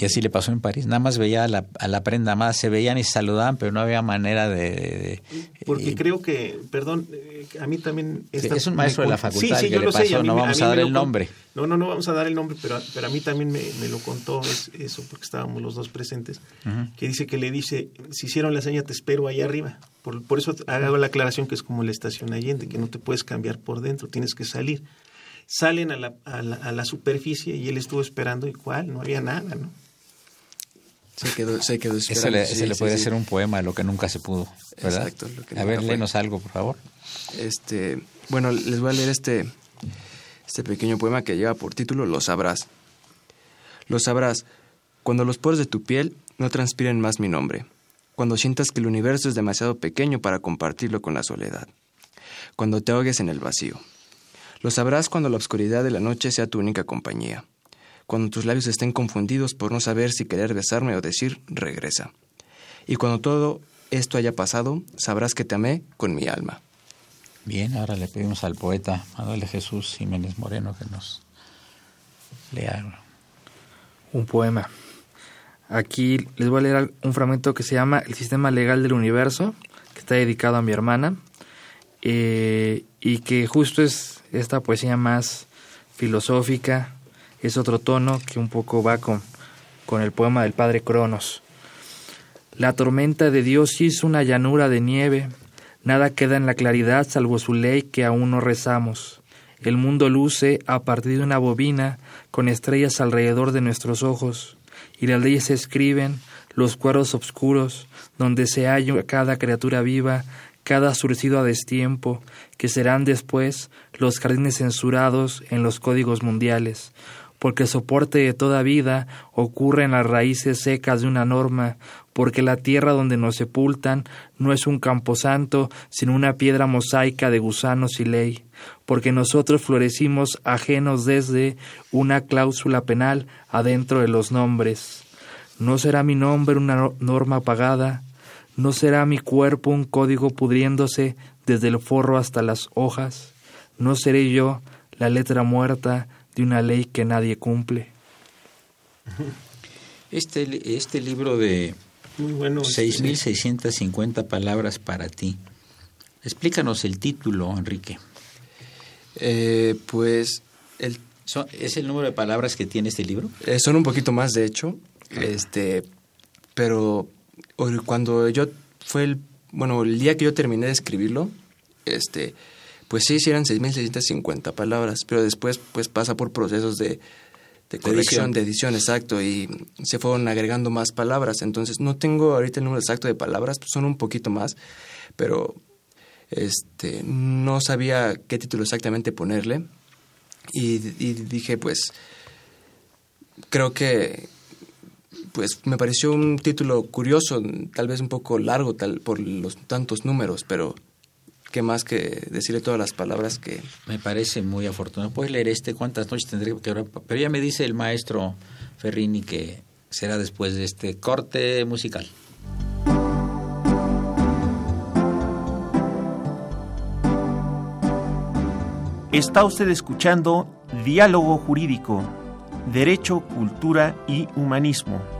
Y así le pasó en París. Nada más veía a la, a la prenda más, se veían y saludaban, pero no había manera de... Porque y- creo que, perdón, eh, a mí también... esta- es un maestro de la facultad Sí, sí, que yo le lo sé, pasó, y a mí no vamos a dar el nombre. No, no, no vamos a dar el nombre, pero, pero a mí también me, me lo contó es- eso, porque estábamos los dos presentes, que dice que le dice, si hicieron la seña te espero ahí arriba. Por, por eso hago la aclaración que es como la estación Allende, que no te puedes cambiar por dentro, tienes que salir. Salen a la, a la, a la superficie y él estuvo esperando y cuál, no había nada, ¿no? Se quedó, se quedó Eso le, sí, ese le sí, puede sí. ser un poema de lo que nunca se pudo, ¿verdad? Exacto, lo que a ver, léenos algo, por favor. Este, bueno, les voy a leer este, este pequeño poema que lleva por título Lo sabrás. Lo sabrás cuando los poros de tu piel no transpiren más mi nombre, cuando sientas que el universo es demasiado pequeño para compartirlo con la soledad, cuando te ahogues en el vacío. Lo sabrás cuando la oscuridad de la noche sea tu única compañía, cuando tus labios estén confundidos por no saber si querer besarme o decir regresa. Y cuando todo esto haya pasado, sabrás que te amé con mi alma. Bien, ahora le pedimos al poeta Manuel de Jesús Jiménez Moreno que nos lea. un poema. Aquí les voy a leer un fragmento que se llama El sistema legal del universo, que está dedicado a mi hermana, eh, y que justo es esta poesía más filosófica, es otro tono que un poco va con, con el poema del padre Cronos. La tormenta de Dios hizo una llanura de nieve, nada queda en la claridad salvo su ley que aún no rezamos. El mundo luce a partir de una bobina con estrellas alrededor de nuestros ojos, y las leyes se escriben, los cuadros oscuros, donde se halla cada criatura viva, cada surcido a destiempo, que serán después los jardines censurados en los códigos mundiales, porque el soporte de toda vida ocurre en las raíces secas de una norma, porque la tierra donde nos sepultan no es un camposanto, sino una piedra mosaica de gusanos y ley, porque nosotros florecimos ajenos desde una cláusula penal adentro de los nombres. No será mi nombre una no- norma apagada, no será mi cuerpo un código pudriéndose desde el forro hasta las hojas, no seré yo la letra muerta de una ley que nadie cumple. Este, este libro de Muy bueno. este, 6.650 palabras para ti. Explícanos el título, Enrique. Eh, pues el, ¿Es el número de palabras que tiene este libro? eh, son un poquito más, de hecho, este, pero cuando yo fue el, bueno, el día que yo terminé de escribirlo, este, pues sí, sí eran 6.650 palabras, pero después pues pasa por procesos de, de corrección, edición. de edición, exacto, y se fueron agregando más palabras, entonces no tengo ahorita el número exacto de palabras, pues son un poquito más, pero este, no sabía qué título exactamente ponerle, y, y dije, pues, creo que pues me pareció un título curioso, tal vez un poco largo tal, por los tantos números, pero qué más que decirle todas las palabras que... Me parece muy afortunado. ¿Puedes leer este? ¿Cuántas noches tendré que orar? Pero ya me dice el maestro Ferrini que será después de este corte musical. Está usted escuchando Diálogo Jurídico, Derecho, Cultura y Humanismo.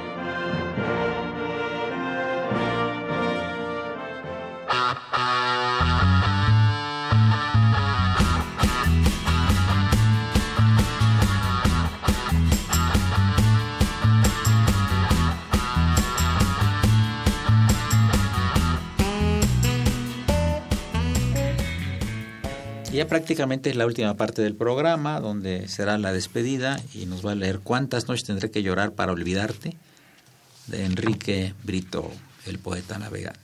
Prácticamente es la última parte del programa, donde será la despedida y nos va a leer cuántas noches tendré que llorar para olvidarte, de Enrique Brito, el poeta navegante.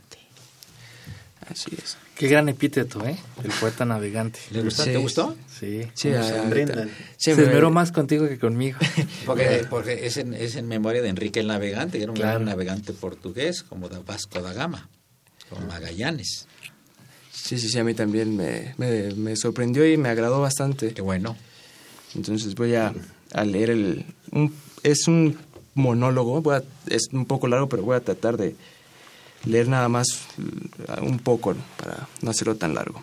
Así es. Qué gran epíteto, ¿eh? El poeta navegante. ¿Le gustó? Sí. ¿Te gustó? Sí. Sí, Brendan. Se me- esmeró más contigo que conmigo. Porque, porque es, en, es en memoria de Enrique el Navegante, que era un Claro. gran navegante portugués, como de Vasco da Gama, como Magallanes. Sí, sí, sí, a mí también me, me, me sorprendió y me agradó bastante. Qué bueno. Entonces voy a, a leer el... es un monólogo, es un poco largo, pero voy a tratar de leer nada más un poco para no hacerlo tan largo.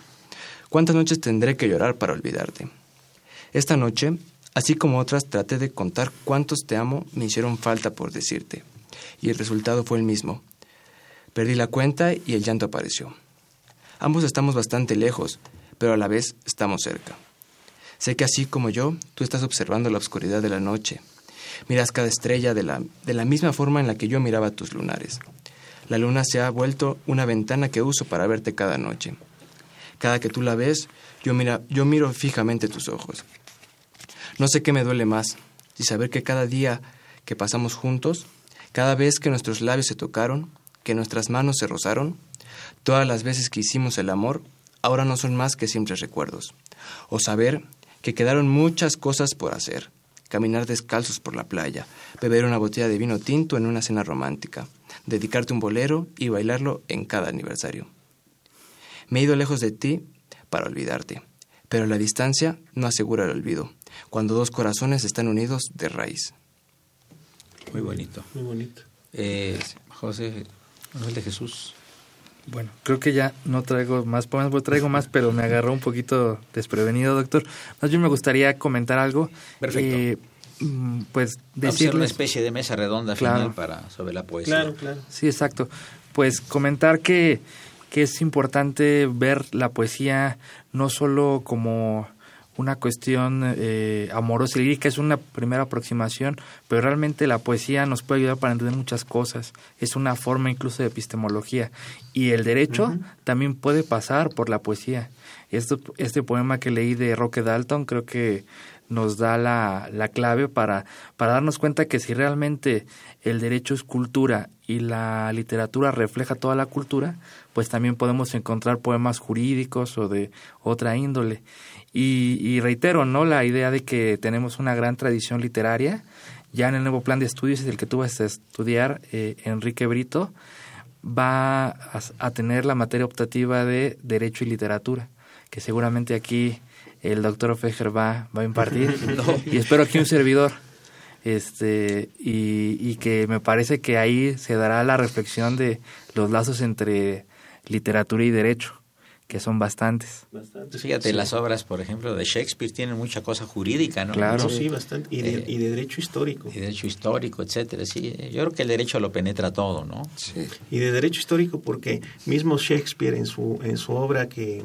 ¿Cuántas noches tendré que llorar para olvidarte? Esta noche, así como otras, traté de contar cuántos te amo me hicieron falta por decirte. Y el resultado fue el mismo. Perdí la cuenta y el llanto apareció. Ambos estamos bastante lejos, pero a la vez estamos cerca. Sé que así como yo, tú estás observando la oscuridad de la noche. Miras cada estrella de la, de la misma forma en la que yo miraba tus lunares. La luna se ha vuelto una ventana que uso para verte cada noche. Cada que tú la ves, yo, mira, yo miro fijamente tus ojos. No sé qué me duele más, si saber que cada día que pasamos juntos, cada vez que nuestros labios se tocaron, que nuestras manos se rozaron, todas las veces que hicimos el amor, ahora no son más que simples recuerdos. O saber que quedaron muchas cosas por hacer. Caminar descalzos por la playa, beber una botella de vino tinto en una cena romántica, dedicarte un bolero y bailarlo en cada aniversario. Me he ido lejos de ti para olvidarte, pero la distancia no asegura el olvido, cuando dos corazones están unidos de raíz. Muy bonito. Muy bonito. Eh, José Manuel de Jesús. Bueno, creo que ya no traigo más poemas, pues traigo más, pero me agarró un poquito desprevenido, doctor. Más bien me gustaría comentar algo. Perfecto. Eh, mm, pues hacer una especie de mesa redonda Claro. final para, sobre la poesía. Claro, claro. Sí, exacto. Pues comentar que, que es importante ver la poesía no solo como una cuestión eh, amorosa y lírica, es una primera aproximación, pero realmente la poesía nos puede ayudar para entender muchas cosas. Es una forma incluso de epistemología. Y el derecho también puede pasar por la poesía. Esto, este poema que leí de Roque Dalton creo que nos da la, la clave para, para darnos cuenta que si realmente el derecho es cultura y la literatura refleja toda la cultura, pues también podemos encontrar poemas jurídicos o de otra índole. Y, y reitero, ¿no? La idea de que tenemos una gran tradición literaria. Ya en el nuevo plan de estudios, es el que tú vas a estudiar, eh, Enrique Brito, va a, a tener la materia optativa de Derecho y Literatura, que seguramente aquí el doctor Fejer va, va a impartir. Y espero que un servidor. Este, y, y que me parece que ahí se dará la reflexión de los lazos entre literatura y derecho, que son bastantes. Bastante. Fíjate, Sí. las obras, por ejemplo, de Shakespeare tienen mucha cosa jurídica, ¿no? Claro. No, sí, bastante. Y de, Eh, y de derecho histórico. Y derecho histórico, etcétera. Sí, yo creo que el derecho lo penetra todo, ¿no? Sí. y de derecho histórico porque mismo Shakespeare en su en su obra que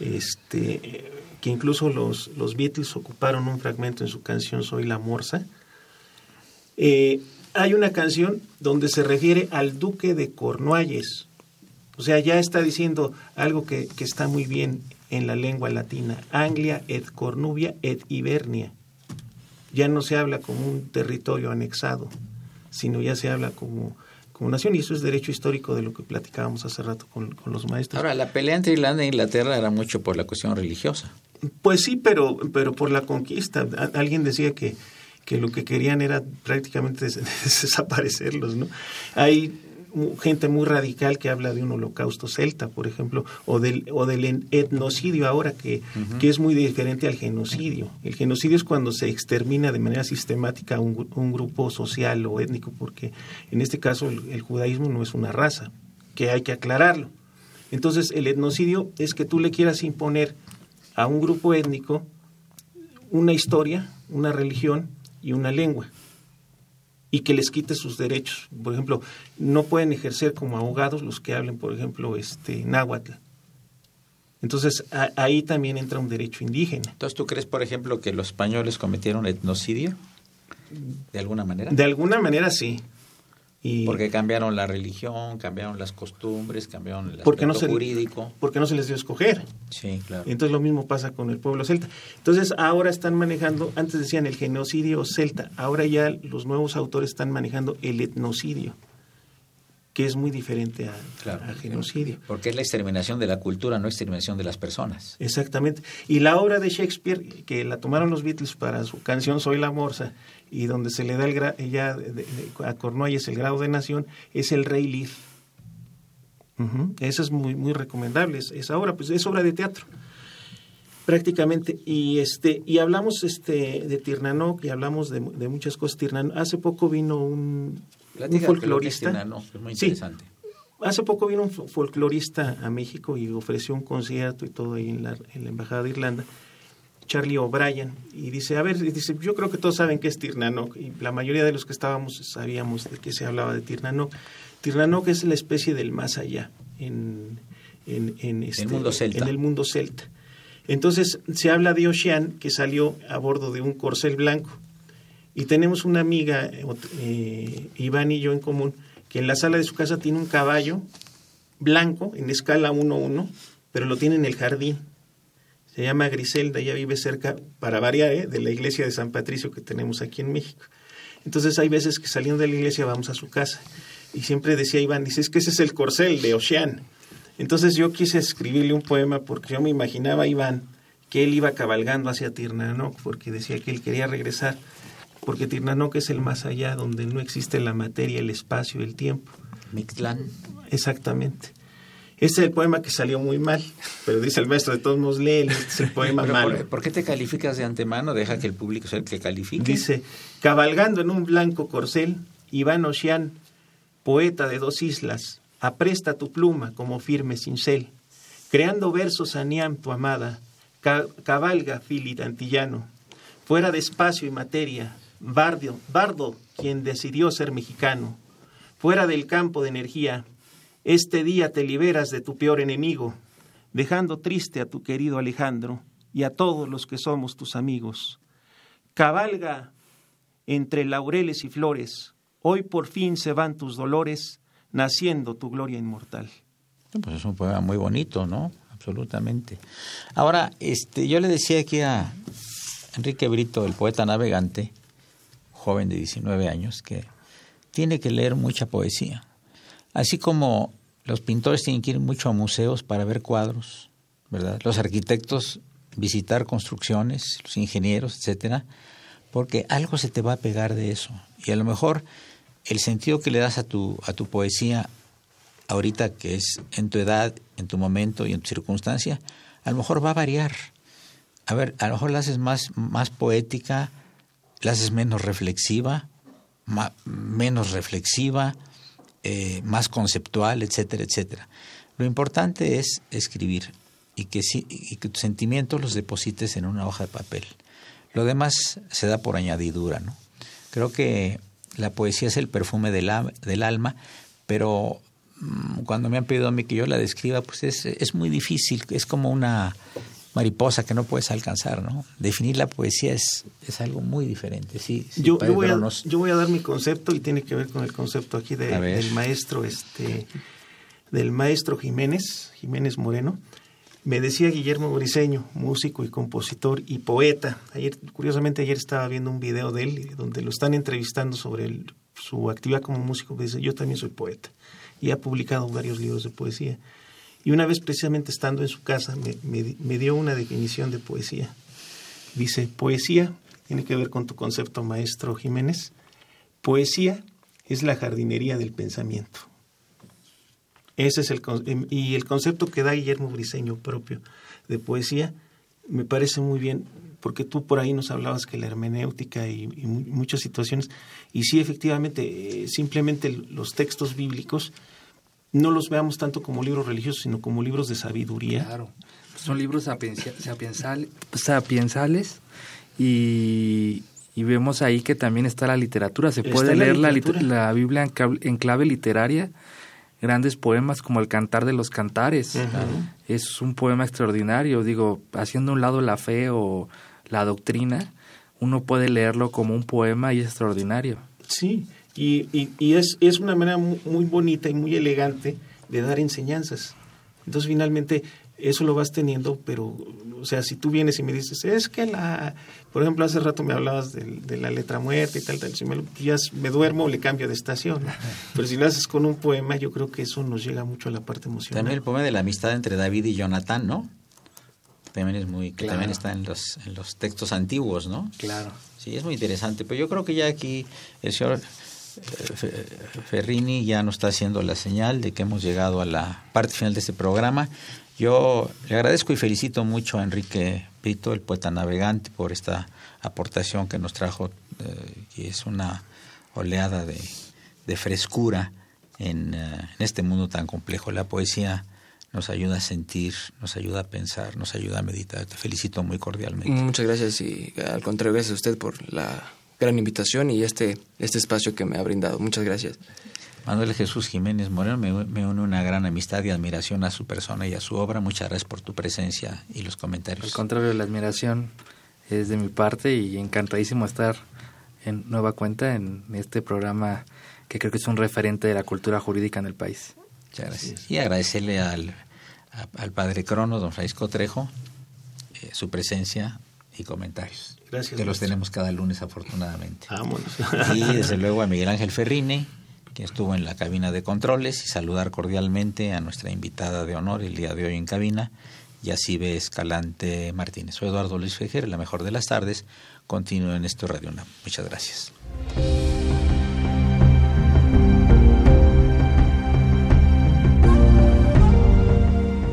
este que incluso los los Beatles ocuparon un fragmento en su canción Soy la Morsa eh, hay una canción donde se refiere al duque de Cornualles o sea ya está diciendo algo que, que está muy bien en la lengua latina Anglia et Cornubia et Hibernia ya no se habla como un territorio anexado sino ya se habla como, como nación, y eso es derecho histórico de lo que platicábamos hace rato con, con los maestros. Ahora, la pelea entre Irlanda e Inglaterra era mucho por la cuestión religiosa. Pues sí, pero, pero por la conquista. Alguien decía que, que lo que querían era prácticamente des- desaparecerlos, ¿no? Hay gente muy radical que habla de un holocausto celta, por ejemplo, o del, o del etnocidio ahora, que, que es muy diferente al genocidio. El genocidio es cuando se extermina de manera sistemática un, un grupo social o étnico, porque en este caso el, el judaísmo no es una raza, que hay que aclararlo. Entonces, el etnocidio es que tú le quieras imponer a un grupo étnico una historia, una religión y una lengua y que les quite sus derechos. Por ejemplo, no pueden ejercer como abogados los que hablen, por ejemplo, este náhuatl. Entonces, a- ahí también entra un derecho indígena. Entonces, ¿tú crees, por ejemplo, que los españoles cometieron etnocidio? ¿De alguna manera? De alguna manera sí. Y Porque cambiaron la religión, cambiaron las costumbres, cambiaron el porque aspecto no se jurídico. porque no se les dio a escoger. Sí, claro. Entonces lo mismo pasa con el pueblo celta. Entonces ahora están manejando, antes decían el genocidio celta, ahora ya los nuevos autores están manejando el etnocidio, que es muy diferente a, Claro. a genocidio. Porque es la exterminación de la cultura, no exterminación de las personas. Exactamente. Y la obra de Shakespeare, que la tomaron los Beatles para su canción Soy la Morsa, y donde se le da el gra- ya de- de- a Cornualles el grado de nación, es el Rey Lear. Esa es muy, muy recomendable, es- esa obra, pues es obra de teatro. Prácticamente, y este, y hablamos este de Tirnanoc y hablamos de, de muchas cosas. Tirnanoc. Hace poco vino un, un folclorista. es muy Sí. interesante. Hace poco vino un fo- folclorista a México y ofreció un concierto y todo ahí en la, en la Embajada de Irlanda, Charlie O'Brien, y dice, a ver, dice, yo creo que todos saben qué es Tirnanoc, y la mayoría de los que estábamos sabíamos de qué se hablaba de Tirnanoc. Tirnanoc es la especie del más allá en, en, en este- mundo celta. en el mundo celta. Entonces se habla de Ocean que salió a bordo de un corcel blanco. Y tenemos una amiga, eh, eh, Iván y yo en común, que en la sala de su casa tiene un caballo blanco en escala 1-1, pero lo tiene en el jardín. Se llama Griselda, ella vive cerca, para variar, ¿eh? de la iglesia de San Patricio que tenemos aquí en México. Entonces hay veces que saliendo de la iglesia vamos a su casa. Y siempre decía Iván, dice, es que ese es el corcel de Ocean. Entonces yo quise escribirle un poema porque yo me imaginaba a Iván que él iba cabalgando hacia Tirnanoc porque decía que él quería regresar, porque Tirnanoc es el más allá donde no existe la materia, el espacio, el tiempo. Mictlán. Exactamente. Ese es el poema que salió muy mal, pero dice el maestro, de todos modos, este es el poema malo. ¿por, por qué te calificas de antemano? Deja que el público sea el que califique. Dice, cabalgando en un blanco corcel, Iván Ocean, poeta de dos islas, apresta tu pluma como firme cincel, creando versos a Niam, tu amada, ca- cabalga Filit antillano, fuera de espacio y materia, bardo, bardo quien decidió ser mexicano, fuera del campo de energía, este día te liberas de tu peor enemigo, dejando triste a tu querido Alejandro y a todos los que somos tus amigos. Cabalga entre laureles y flores, hoy por fin se van tus dolores, naciendo tu gloria inmortal. Pues es un poema muy bonito, ¿no? Absolutamente. Ahora, este, yo le decía aquí a Enrique Brito, el poeta navegante, joven de 19 años, que tiene que leer mucha poesía. Así como los pintores tienen que ir mucho a museos para ver cuadros, ¿verdad? Los arquitectos visitar construcciones, los ingenieros, etcétera, porque algo se te va a pegar de eso. Y a lo mejor el sentido que le das a tu, a tu poesía ahorita que es en tu edad, en tu momento y en tu circunstancia, a lo mejor va a variar. A ver, a lo mejor la haces más, más poética, la haces menos reflexiva, menos reflexiva, eh, más conceptual, etcétera, etcétera. Lo importante es escribir y que, sí, y que tus sentimientos los deposites en una hoja de papel. Lo demás se da por añadidura, ¿no? Creo que la poesía es el perfume del, del alma, pero mm, cuando me han pedido a mí que yo la describa, pues es, es muy difícil, es como una mariposa que no puedes alcanzar, ¿no? Definir la poesía es, es algo muy diferente, sí. sí, yo, voy a, pero nos- yo voy a dar mi concepto y tiene que ver con el concepto aquí de- del maestro, este, del maestro Jiménez, Jiménez Moreno. Me decía Guillermo Briseño, músico y compositor y poeta. Ayer, curiosamente, ayer estaba viendo un video de él donde lo están entrevistando sobre el- su actividad como músico. Me dice, yo también soy poeta y ha publicado varios libros de poesía. Y una vez, precisamente estando en su casa, me, dio una definición de poesía. Dice, poesía, tiene que ver con tu concepto, maestro Jiménez, poesía es la jardinería del pensamiento. Ese es el em, y el concepto que da Guillermo Briseño propio de poesía me parece muy bien porque tú por ahí nos hablabas que la hermenéutica y, y mu- muchas situaciones y sí efectivamente eh, simplemente los textos bíblicos no los veamos tanto como libros religiosos sino como libros de sabiduría Claro. Son libros sapiensales y, y vemos ahí que también está la literatura. Se puede leer la, literatura. la Biblia en clave literaria, grandes poemas como El Cantar de los Cantares. Es un poema extraordinario. Digo, haciendo a un lado la fe o la doctrina, uno puede leerlo como un poema y es extraordinario. Sí, y, y, y es, es una manera mu- muy, bonita y muy elegante de dar enseñanzas. Entonces, finalmente, eso lo vas teniendo, pero, o sea, si tú vienes y me dices, es que la, por ejemplo, hace rato me hablabas de, la letra muerta y tal, tal, si me, ya me duermo, le cambio de estación. Pero si lo haces con un poema, yo creo que eso nos llega mucho a la parte emocional. También el poema de la amistad entre David y Jonathan, ¿no? También es muy, Claro. también está en los, en los textos antiguos, ¿no? Claro. Sí, es muy interesante. Pero yo creo que ya aquí el señor Ferrini ya nos está haciendo la señal de que hemos llegado a la parte final de este programa. Yo le agradezco y felicito mucho a Enrique Pito, el poeta navegante, por esta aportación que nos trajo, eh, y es una oleada de, de frescura en, eh, en, este mundo tan complejo. La poesía nos ayuda a sentir, nos ayuda a pensar, nos ayuda a meditar. Te felicito muy cordialmente. Muchas gracias y al contrario, gracias a usted por la gran invitación y este, este espacio que me ha brindado. Muchas gracias. Manuel Jesús Jiménez Moreno, me, me, une una gran amistad y admiración a su persona y a su obra. Muchas gracias por tu presencia y los comentarios. Al contrario, la admiración es de mi parte y encantadísimo estar en nueva cuenta en este programa que creo que es un referente de la cultura jurídica en el país. Muchas gracias. Y agradecerle al, a, al padre Crono, don Francisco Trejo, eh, su presencia y comentarios. Gracias. Que los tenemos cada lunes, afortunadamente. Vámonos. Y desde luego a Miguel Ángel Ferrine, que estuvo en la cabina de controles, y saludar cordialmente a nuestra invitada de honor el día de hoy en cabina, Yacibe Escalante Martínez. Soy Eduardo Luis Fejer, la mejor de las tardes. Continúo en esto Radio UNAM. Muchas gracias.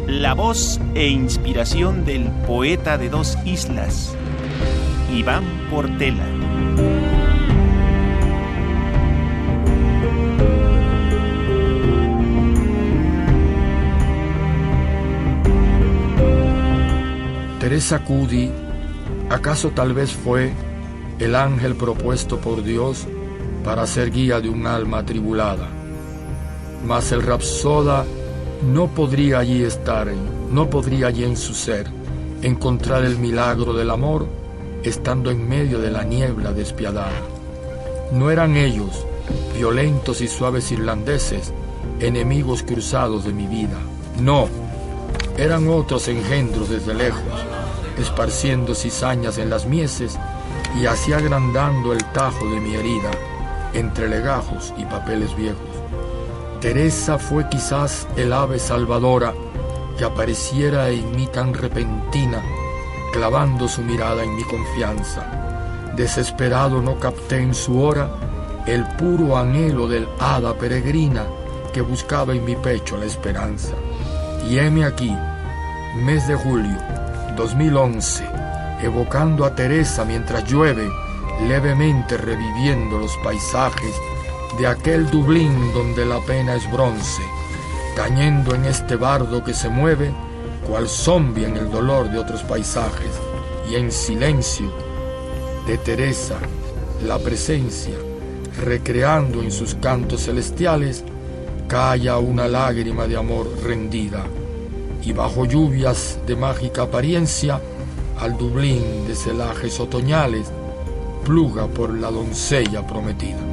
La voz e inspiración del poeta de dos islas, Iván Portela. Teresa Cudi, ¿acaso tal vez fue el ángel propuesto por Dios para ser guía de un alma atribulada? Mas el rapsoda no podría allí estar, no podría allí en su ser encontrar el milagro del amor estando en medio de la niebla despiadada. No eran ellos, violentos y suaves irlandeses, enemigos cruzados de mi vida. No, eran otros engendros desde lejos, esparciendo cizañas en las mieses y así agrandando el tajo de mi herida entre legajos y papeles viejos. Teresa fue quizás el ave salvadora que apareciera en mí tan repentina, clavando su mirada en mi confianza. Desesperado no capté en su hora el puro anhelo del hada peregrina que buscaba en mi pecho la esperanza. Y heme aquí, mes de julio 2011, evocando a Teresa mientras llueve, levemente reviviendo los paisajes de aquel Dublín donde la pena es bronce, tañendo en este bardo que se mueve, cual zombie en el dolor de otros paisajes, y en silencio de Teresa, la presencia, recreando en sus cantos celestiales, calla una lágrima de amor rendida, y bajo lluvias de mágica apariencia, al Dublín de celajes otoñales, pluga por la doncella prometida.